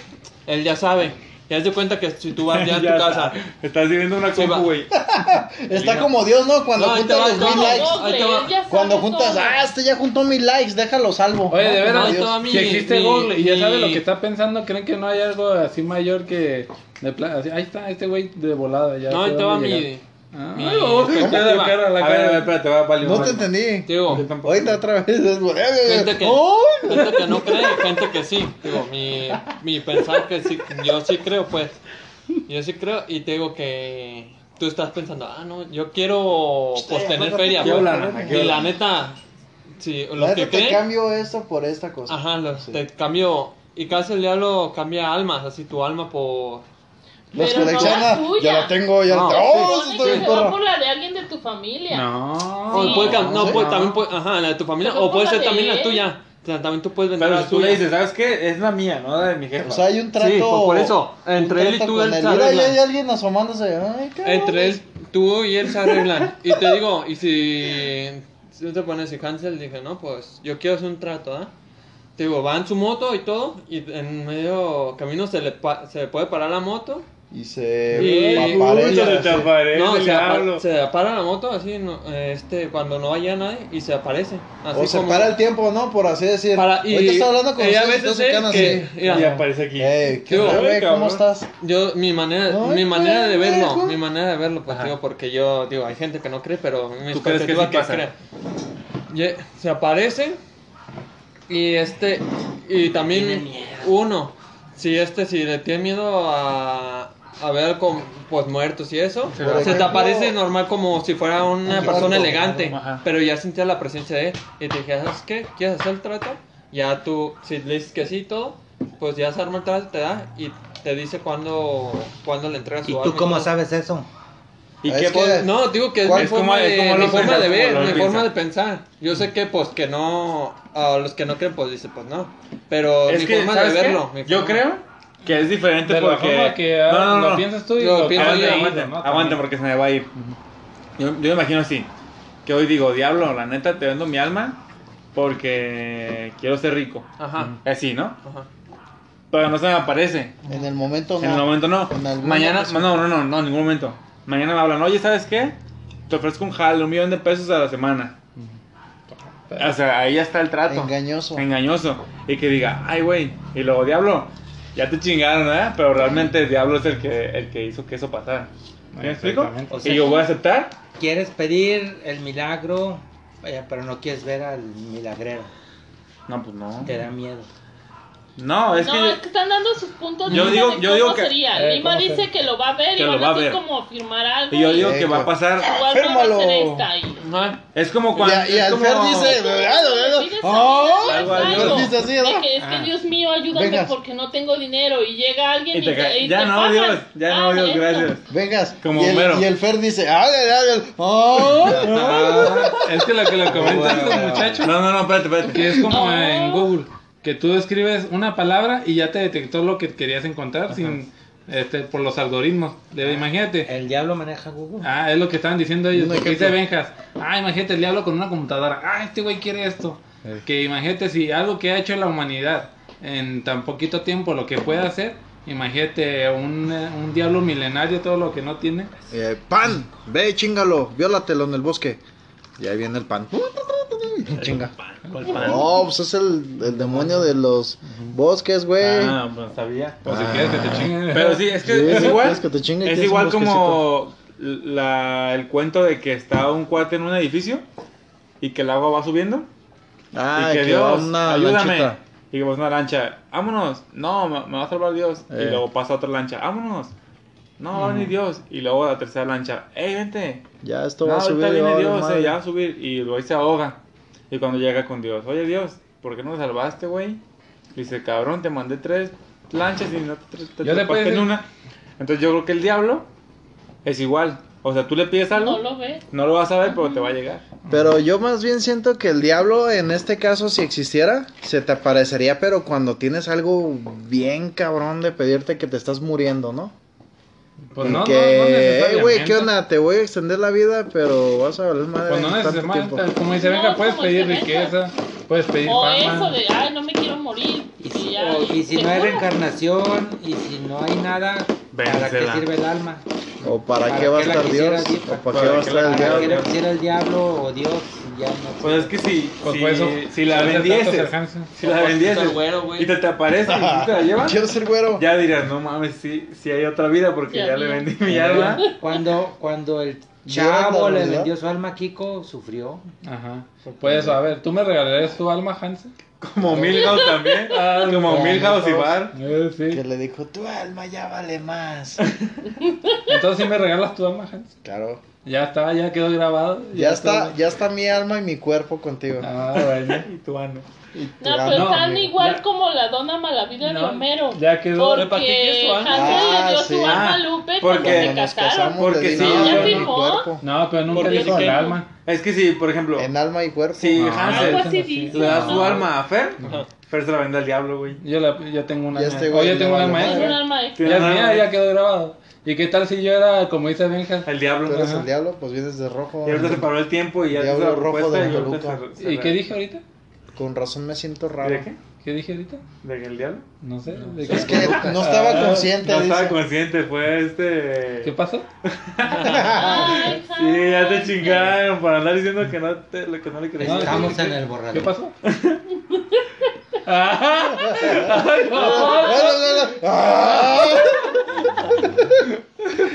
él ya sabe. Y haz de cuenta que si tú vas ya a tu Ya casa. está. Estás viviendo una Sí, compu, güey. Está como Dios, ¿no? Cuando No, juntas los no, mil likes. No, ya sabe Cuando juntas, todo. ah, este ya juntó mil likes, déjalo salvo. Oye, de No, veras, como Dios. Toma mi- Si existe mi- Google y ya sabe mi- lo que está pensando, ¿creen que no hay algo así mayor que... De pla- así, ahí está, este güey de volada. Ya No, ahí te va mi. Ah, mi- ay, vamos, que ¿Cómo te te cara la A ver, espérate, va No te entendí. Digo. Ahorita otra vez. gente que, gente que no cree, gente que sí. Digo, mi, mi pensar que sí, yo sí creo, pues. Yo sí creo y te digo que tú estás pensando, ah, no, yo quiero pues tener feria. Pues. Y la neta, sí, La los neta que te creen, cambio esto por esta cosa. ajá, los, Sí. te cambio. Y casi el diablo cambia almas, así tu alma por. Los Pero no la tuya. ya la tengo, ya No. la tengo. ¡Oh! Supone que se va perro. por la de alguien de tu familia. No. O Sí. puede cam- no, Sí. puede, No. también puede, ajá, la de tu familia, Pero o puede ser también la tuya. O sea, también tú puedes vender Pero la tú le tuya. dices, ¿sabes qué? Es la mía, no la de mi jefa. O sea, hay un trato. Sí, por- por eso, un entre él y trato tú, con él se Mira, arregla. hay alguien asomándose. Ay, cabrón. Entre él, tú y él se arreglan. Y te digo, y si, si tú te pones y Hansel, dije, no, pues yo quiero hacer un trato, ¿ah? Te digo, va en su moto y todo, y en medio camino se le, pa- se le puede parar la moto. Y se Y- aparece. Se te aparece No, se, apa- se para la moto así, no, este, cuando no haya nadie, y se aparece. Así O se como- para el tiempo, ¿no? Por así decir. Para- y- Ahorita está hablando con ustedes, que- Y aparece aquí. ¿qué cabrón. ¿Cómo estás? Yo, mi manera, mi manera de verlo, mi manera de verlo, pues digo, porque yo, digo, hay gente que no cree, pero mi ¿Tú crees que sí que pasa? cree. Ye- Se aparece y este, y también uno, si este, si le tiene miedo a, a ver con, pues muertos y eso, Se te aparece normal como si fuera una Un persona elegante, pero ya sentías la presencia de él y te dije, ¿sabes qué? ¿Quieres hacer el trato? Ya tú, si le dices que sí y todo, pues ya se arma el trato, te da y te dice cuándo, cuándo le entregas su ¿Y tú cómo sabes eso? ¿Y qué que-? No, digo que es ¿Cuál mi forma, de, es mi forma de ver, mi piensa. forma de pensar. Yo sé que, pues, que no, a los que no creen, pues, dice, pues, no. Pero Es mi que, forma de verlo. mi Yo forma- creo que es diferente De la porque... forma que ah, lo piensas tú y Lo lo, que pienso has yo. leído, aguante, ¿no? aguante También. porque se me va a ir. Yo, yo me imagino así, que hoy digo, diablo, la neta te vendo mi alma porque quiero ser rico. Ajá, Así, ¿no? ajá. Pero no se me aparece. En el momento no. En el momento no. Mañana, ocasión. no, no, no, no, en ningún momento. Mañana me hablan, oye, ¿sabes qué? Te ofrezco un jale, un millón de pesos a la semana. O sea, ahí ya está el trato. Engañoso. Engañoso. Y que diga, ay, güey. Y luego, diablo, ya te chingaron, ¿eh? Pero realmente el diablo es el que, el que hizo que eso pasara. ¿Me explico? O sea, y yo voy a aceptar. Quieres pedir el milagro, pero no quieres ver al milagrero. No, pues no. Te da miedo. No, es no, que. es que están dando sus puntos de Yo vista digo- de yo cómo digo que- sería. Eh, Lima ¿cómo dice sería? que lo va a ver Que y lo van va a ver. como firmar algo. Y yo digo Sí, que va a pasar. Fírmalo. ser y-. Es como cuando. Y, y es como- Fer dice. Pides ¡Oh! algo. Dice así, ¿no? Es que Ah. Dios mío, ayúdame Vengas. porque no tengo dinero y llega alguien Y y, te y ya te no. Dios, ya no, Ah, Dios, esto. gracias. Vengas. Como y, el, Homero. y el Fer dice, ¡ay, ay, ay! ¡Oh! Ah, es que lo que le comenta este muchacho No, no, no, espérate, espérate. que es como en Google, que tú escribes una palabra y ya te detectó lo que querías encontrar sin este por los algoritmos. De- imagínate. El diablo maneja Google. Ah, es lo que estaban diciendo ellos. Porque dice. Benjas. Ah, imagínate el diablo con una computadora. Ah, este güey quiere esto. Que imagínate si algo que ha hecho la humanidad en tan poquito tiempo, lo que puede hacer. Imagínate un, eh, un diablo milenario, todo lo que no tiene. Eh, pan, ve, chingalo, viólatelo en el bosque. Y ahí viene el pan. Chinga. No, pues es el, el demonio de los bosques, güey. Ah, pues sabía. O si quieres que te chinguen. Pero sí, es que Sí, es igual. ¿quieres que te chingue? Es ¿Quieres igual como la, el cuento de que está un cuate en un edificio y que el agua va subiendo. Ah, y que, que Dios, una ayúdame. lanchita. Y que pasa una lancha, vámonos. No, me, me va a salvar Dios. Eh. Y luego pasa otra lancha, vámonos. No, venir Dios. Y luego la tercera lancha, ey, vente. Ya esto no, va a subir. ahorita viene vale Dios, madre. eh, ya va a subir. Y luego ahí se ahoga. Y cuando llega con Dios, oye Dios, ¿por qué no me salvaste, güey? Dice, cabrón, te mandé tres lanchas y no te, te, te puedo en una. Entonces yo creo que el diablo es igual. O sea, tú le pides algo, No lo ves. no lo vas a ver, pero te va a llegar. Pero yo más bien siento que el diablo, en este caso, si existiera, se te aparecería, pero cuando tienes algo bien cabrón de pedirte que te estás muriendo, ¿no? Pues no, no, no que, "Ey, güey, ¿qué onda? Te voy a extender la vida, pero vas a valer madre Pues no necesariamente. tiempo. Como dice No, Benja, puedes pedir riqueza, puedes pedir O fama. eso de, ay, no me quiero morir. Y si, ya, o- y si no hay reencarnación, y si no hay nada, ¿para qué sirve el alma? ¿O para, ¿Para qué va a qué estar Dios? ¿O para ¿Para qué va a qué estar el ¿Para qué diablo? le quisiera el diablo o Dios? Ya no Pues es que si, Pues si, eso, si la vendieses, si la O por vendieses güero, y te, te aparece y te la llevas, Quiero ser güero. ya dirás, no mames, sí, sí hay otra vida porque Ya ya, le vendí mi alma. Cuando, cuando el ¿Vieron la chavo le vendió su alma a Kiko, sufrió. Ajá. Pues a ver, ¿tú me regalarías tu alma, Hansen? Como Milhouse también, como como Milhouse y. Bar. Eh, Que le dijo, tu alma ya vale más. Entonces sí me regalas tu alma, Hansen. claro. Ya está, ya quedó grabado. Ya está, ya está mi alma y mi cuerpo contigo. Ah, bueno. Y tu ano. Y tu No, alma. pero no, están amigo, igual ya. como la dona Malavida de No, Romero. ya quedó. ¿Para qué Porque quieres su alma? Hansel Ah, le dio sí. su alma Ah, a Lupe porque cuando se casaron. Porque sí, ya firmó. No, pero nunca Porque dijo el alma. Es que si, por ejemplo, En alma y cuerpo. si No, Hansel así le da su ¿no? alma a Fer, Fer se la vende al diablo, güey. Yo, la, yo tengo una. Ya este alma- güey o yo tengo no un alma extra. Ya es mía, ya quedó grabado. ¿Y qué tal si yo era, como dice Benja? El diablo. Tú eres Ajá. el diablo, pues vienes de rojo. Y ahorita se paró el tiempo y ya Diablo la rojo de y Toluca. ¿Y qué dije ahorita? Con razón me siento raro. ¿De qué? ¿Qué dije ahorita? ¿De que el diablo? No sé. ¿de Es que no estaba Ah, consciente, No estaba consciente, fue este. ¿Qué pasó? Ay, Sí, ya te chingaron por andar diciendo que no, te, lo que no le creías. Estamos ¿qué- en el ¿Qué borrador. pasó? ¡Ah!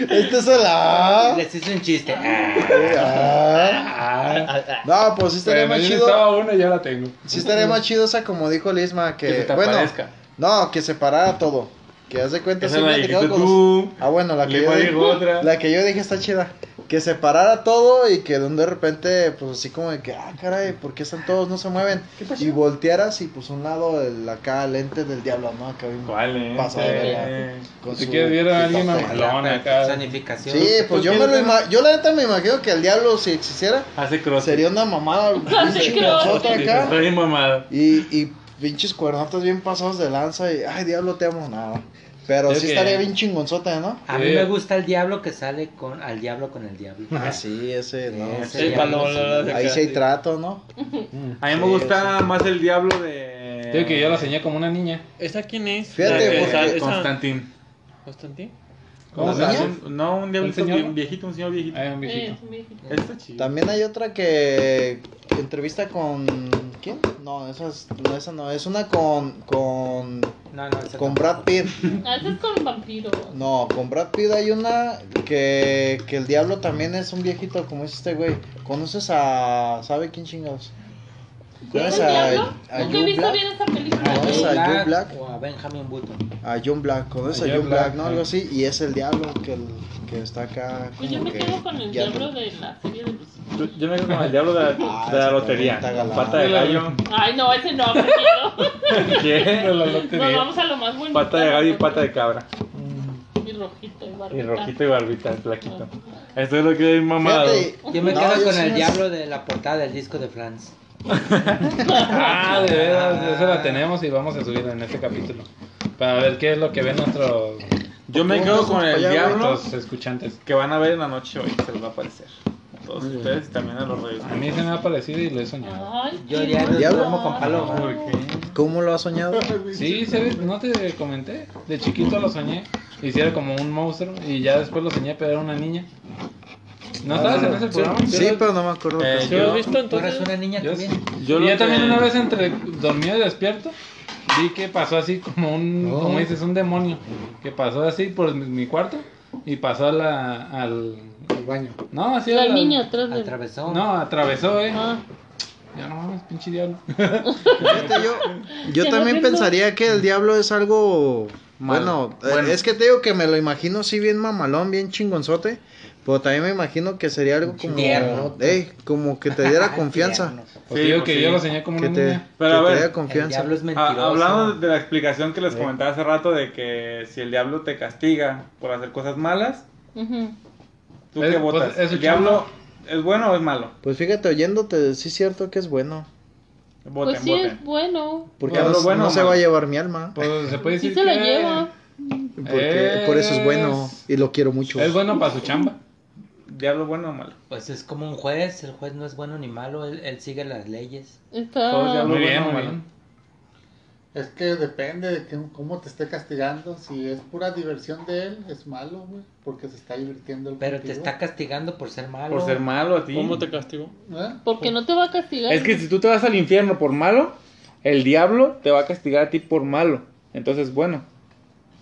Este es el A. Les hice un chiste. Ah. No, pues sí estaría más yo chido. necesitaba una y ya la tengo. Sí estaría más chido esa como dijo Lisma que, Que se te bueno, aparezca. no, que separara todo. Que haz de cuenta Esa sí la me he dijiste quedado con tú. los- Ah, bueno, la que Lima yo dijo dije, otra. la que yo dije está chida. Que se parara todo y que de un de repente, pues así como de que, ah, caray, ¿por qué están todos, no se mueven? Y voltearas y pues un lado, el, acá, el ente del diablo, ¿no? Acá bien ¿Cuál, eh? pasado de verga, con Si su quieres ver a alguien pitote. mamalón La acá. personificación. Sí, pues yo me lo ima- yo la neta me imagino que el diablo si existiera Hace cross. sería una mamada pinche chingonzota acá Está bien mamado. y, y pinches cuernotas bien pasados de lanza y ay diablo te amo nada. Pero Es sí que- estaría bien chingonzota, ¿no? A mí me gusta el diablo que sale con al diablo con el diablo. Ah, sí, ese no. Ese diablo, sí. Ahí sí hay trato, ¿no? A mí me gusta más el diablo de. Digo que yo la soñé como una niña. ¿Esa quién es? Fíjate, porque- esa- esa- Constantín. ¿Constantín? ¿Cómo se ¿La llama? Un- No, un diablito señor? bien viejito, un señor viejito. Ay, un Eh, viejito. es un viejito. Está chido. También hay otra que entrevista con ¿quién? No, esa es, no, esa no, es una con con No, no, con tampoco. Brad Pitt. Ah, ese es con vampiro. No, con Brad Pitt hay una que, que el diablo también es un viejito, como es este güey. ¿Conoces a sabe quién chingados? ¿Es ¿Conoces el a, a Nunca he Joe visto Black? película. Ah, A ¿Conoces Joe a Joe Black? o a Benjamin Button. A John Black, ¿conoces A John Black, Black, no? Algo así. Y es el diablo que, el, que está acá. Pues yo como me que quedo con el guiando. diablo de la serie de Lucifer. Yo- Yo me quedo con el diablo de la, Ah, de la ese lotería. también está galán. Pata de gallo. Ay, no, ese no, tranquilo. ¿Qué? De la Nos lotería. vamos a lo más bonito. Pata de gallo y pata de cabra. Y rojito, y barbita. Y rojito y barbita, flaquito. Esto es lo que es mamado. Fíjate, Yo me no, quedo yo con sí el me- diablo de la portada del disco de Franz. Ah, de veras, esa la tenemos y vamos a subirla en este capítulo. Para ver qué es lo que ven nuestros, Yo me quedo con el diablo escuchantes. que van a ver en la noche hoy. Se les va a aparecer. A todos ustedes y también a los reyes. A mí se me ha parecido y lo he soñado. Ay, Yo ya Diablo. duermo con paloma. ¿Por qué? ¿Cómo lo has soñado? Sí, ¿sabes? no te comenté. De chiquito lo soñé. Hiciera como un monstruo y ya después lo soñé, pero era una niña. ¿No estabas en ese programa? Sí, pero no me acuerdo. Eh, ¿Sí lo yo- has visto ¿Tú entonces? eres una niña Yo, también? Yo yo también una vez entre dormido y despierto vi que pasó así como un, Oh. como dices, un demonio. Que pasó así por mi, mi cuarto y pasó a la, al, al baño. No, así a La la- niña atrás de Atravesó. No, atravesó, eh. Ah, Ya no mames, pinche diablo. Yo, yo también pensaría que el diablo es algo Bueno, eh, Bueno. Es que te digo que me lo imagino así bien mamalón, bien chingonzote. Pero también me imagino que sería algo como. Tierno. Ey, como que te diera confianza. Tierno. Pues Sí, digo pues que sí. yo lo soñé como que una te, niña. Pero que a te ver, dé El confianza. diablo es Ah, hablando de la explicación que les Sí. comentaba hace rato de que si el diablo te castiga por hacer cosas malas. ¿tú Es- qué pues, votas? ¿El diablo es bueno o es malo? Pues fíjate, oyéndote, sí es cierto que es bueno. Voten, Pues sí, voten. es bueno. Porque Bueno, no, bueno no se va a llevar mi alma. Pues se puede Sí se la lleva. Porque por eso es bueno y lo quiero mucho. es bueno para su chamba. ¿Diablo bueno o malo? Pues es como un juez, el juez no es bueno ni malo, él, él sigue las leyes. Está. Todos ya Muy Bueno, bien, muy malo. bien. Es que depende de que- cómo te esté castigando. Si es pura diversión de él, es malo, güey. Porque se está divirtiendo el Pero te está castigando por ser malo. Por ser malo a ti. ¿Cómo te castigó? Porque no te va a castigar. Es que si tú te vas al infierno por malo, el diablo te va a castigar a ti por malo. Entonces, bueno,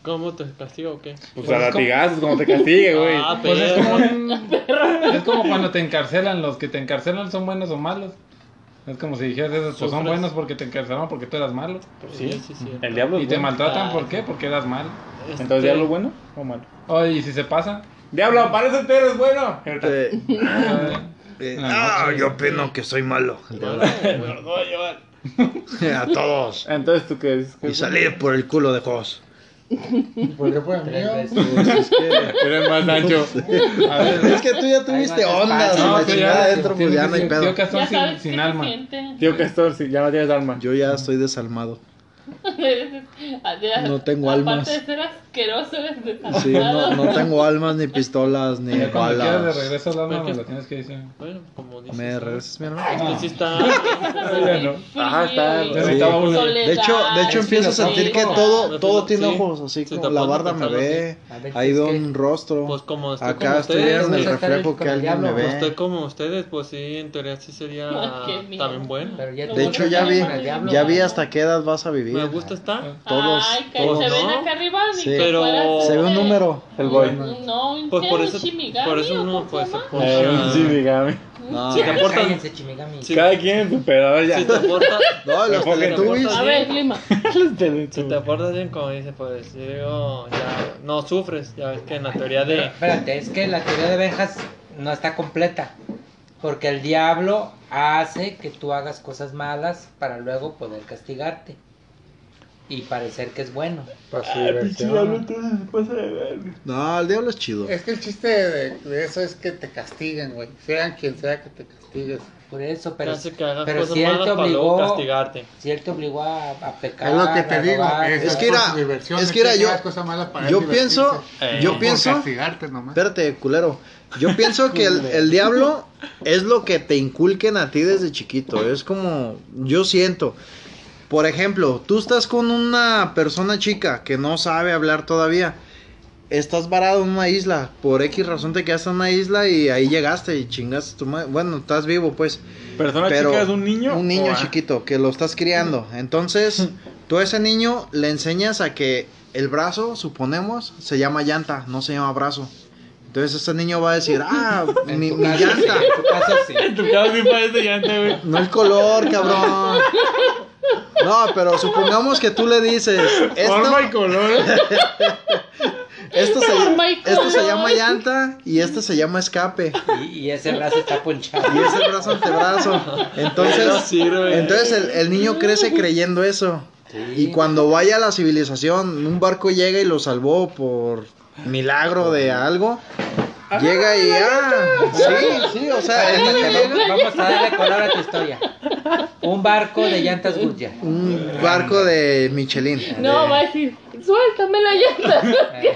¿Cómo te castigo o qué? pues Pues a es como- latigazos como te castigue, güey. Ah, Pues es como, es como cuando te encarcelan, los que te encarcelan son buenos o malos. Es como si dijeras eso, pues son buenos porque te encarcelaron porque tú eras malo. Sí, sí, sí. El diablo Y te bueno. maltratan, Ah, ¿por qué? Porque eras malo. Este, Entonces, ¿diablo bueno o malo? Oye, y si se pasa, Diablo, parece que eres bueno. Eh, eh, eh, Ah, ah, no, yo opino que soy malo. a todos. Entonces, ¿tú qué dices? Y salir por el culo de Jos. ¿Por qué fue Tres mío? veces. Es que, Eres más ancho. a ver, es que tú ya tuviste más ondas espacio. no, la tú chingada ya, adentro, pues ya no hay tío, pedo. tío Castor Ya sin, sabes sin alma. Tío Castor, si ya no tienes alma. Yo ya estoy desalmado. No tengo aparte almas. de ser asqueroso, eres Sí, no, no tengo almas, ni pistolas, ni quieras de balas. regreso al alma me lo tienes que decir. Bueno, como dices. ¿Me regresas mi alma? Es que sí está. Bueno. Ajá, está. De hecho, de hecho empiezo a sentir que todo, todo tiene ojos, así Sí, como la barda me ve, ahí veo un rostro, Pues como estoy acá como estoy en el reflejo que el alguien me diablo, Estoy ve. como ustedes, pues sí, en teoría sí sería también bueno. De hecho ya vi, ya vi hasta qué edad vas a vivir. Me gusta estar. Todos, Ay, que todos. se ven ¿no? acá arriba. Sí. Pero- Se ve un este, número. El boy. No, un Pues por ¿Un eso, Shimigami por eso o uno cómo pues se se llama? porta. Eh, sí, dígame. No, Si te portas. Sí. Cada quien en su pedo, ya. si te portas, no, los Teletubbies. A ver, Lima. si te portas bien, como dice, pues yo digo, ya no sufres. Ya ves que en la teoría Pero, de. espérate, es que la teoría de Benjas no está completa. Porque el diablo hace que tú hagas cosas malas para luego poder castigarte. Y parecer que es bueno. Para su diversión. No, el diablo es chido. Es que el chiste de, de eso es que te castiguen, güey. Sean quien sea que te castigues. Por eso, pero, que hagas pero cosas si él te malas para luego obligó, castigarte. si él te obligó a, a pecar, Es lo que te a digo. robar, Es, Es que era- es que era yo- hagas cosas malas para yo pienso- yo pienso- castigarte nomás. Espérate, culero. Yo pienso que el, el diablo es lo que te inculquen a ti desde chiquito. Es como, yo siento. Por ejemplo, tú estás con una persona chica que no sabe hablar todavía. Estás varado en una isla. Por X razón te quedaste en una isla y ahí llegaste y chingaste tu madre. Bueno, estás vivo, pues. ¿Persona Pero chica es un niño? Un niño o- chiquito que lo estás criando. Entonces, tú a ese niño le enseñas a que el brazo, suponemos, se llama llanta, no se llama brazo. Entonces ese niño va a decir, ah, En mi, mi llanta. en tu caso sí. En tu caso sí parece llanta, güey. No el color, cabrón. No, pero supongamos que tú le dices, Forma y esto, color. esto, Forma y se, esto se color. llama llanta y este se llama escape. Y, y ese brazo está ponchado. Y es el brazo antebrazo. Entonces, No sirve. entonces el, el niño crece creyendo eso. Y cuando vaya a la civilización, un barco llega y lo salvó por milagro de algo. Llega y ah, sí, sí, o sea, llega, vamos a darle color a tu historia. Un barco de llantas Goodyear. un barco de Michelin. No, va a decir, suéltame la llanta.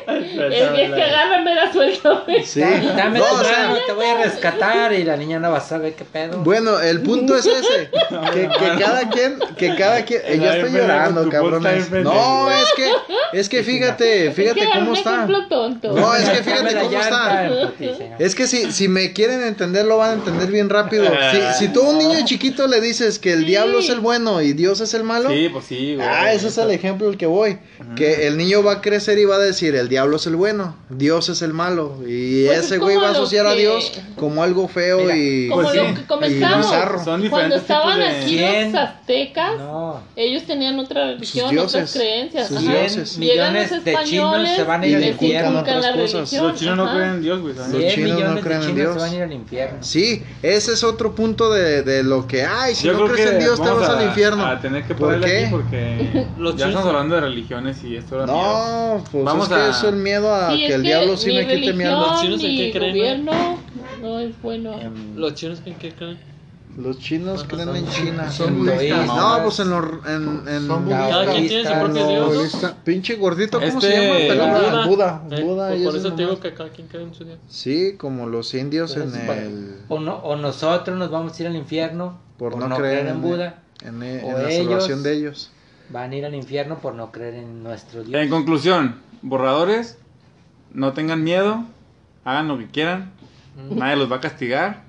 El que es que agárrame la suéltame. Sí. Dame No, tu sea, te voy a rescatar y la niña no va a saber qué pedo. Bueno, el punto es ese, que, que cada quien, que cada quien, eh, ya estoy llorando, cabrones. No, es que, es que fíjate, Es fíjate que cómo un está. ejemplo tonto. No, es que fíjate cómo llanta, está. Es que si, si me quieren entender, lo van a entender bien rápido. Si, si tú a un niño chiquito le dices que el Sí. diablo es el bueno y Dios es el malo, Sí, pues sí, güey. ah, ese es el ejemplo al que voy. Que el niño va a crecer y va a decir, el diablo es el bueno, Dios es el malo. Y Pues es ese güey va a asociar a Dios como algo feo Mira, y, Como Pues lo que y comentamos. bizarro. Son Cuando estaban de... aquí los aztecas, No. ellos tenían otra religión, dioses, otras creencias. sus dioses. Llegan los Millones de chinos españoles se van a ir al infierno. Los chinos no creen en Dios, güey. Los 100 chinos no millones creen en Dios. se van a ir al infierno. Sí, ese es otro punto de, de lo que, ay, si Yo no creo crees que en Dios te vas al infierno. A tener que ¿Por ponerle qué? aquí porque ya estamos hablando de religiones y esto era miedo. No, pues Vamos es que a- eso es el miedo a Sí, que el diablo sí me quite mi alma. ¿Los chinos en qué creen, gobierno no es bueno. Em, ¿Los chinos en qué creen? Los chinos creen en China. Son En budistas. budistas. No, pues en los. En, en, Son Cada quien tiene su propio Dios. Pinche gordito, ¿cómo Este, se llama? Pelón? Buda. Buda. Eh, Buda pues y por eso te digo que cada quien cree en su Dios. Sí, como los indios en el. O, no, o nosotros nos vamos a ir al infierno Por no creer en en- Buda. En, en O la ellos. salvación de ellos. Van a ir al infierno por no creer en nuestro Dios. En conclusión, borradores, no tengan miedo, hagan lo que quieran, nadie los va a castigar,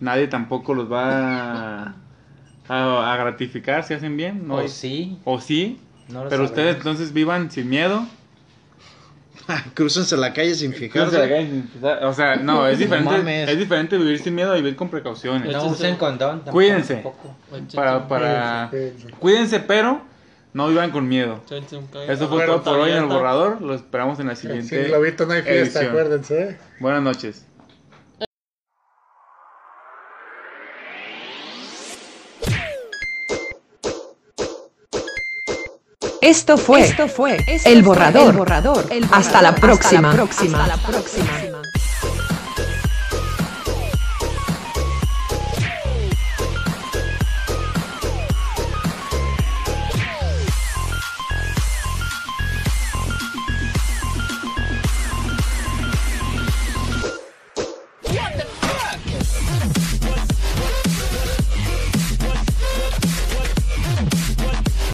nadie tampoco los va a, a- a gratificar si hacen bien, ¿no? o sí. O sí, No pero sabremos. ustedes entonces vivan sin miedo. Crúcense la calle sin fijarse. O sea, no, es diferente, es diferente vivir sin miedo a vivir con precauciones. No usen condón. tampoco, Cuídense. tampoco. Para, para, Cuídense. cuídense, pero no vivan con miedo. Eso fue todo por hoy en el borrador. Lo esperamos en la siguiente. globito no hay fiesta, edición. acuérdense. ¿eh? Buenas noches. Esto fue, Esto fue El Borrador. El Borrador. Hasta la próxima. Hasta la próxima.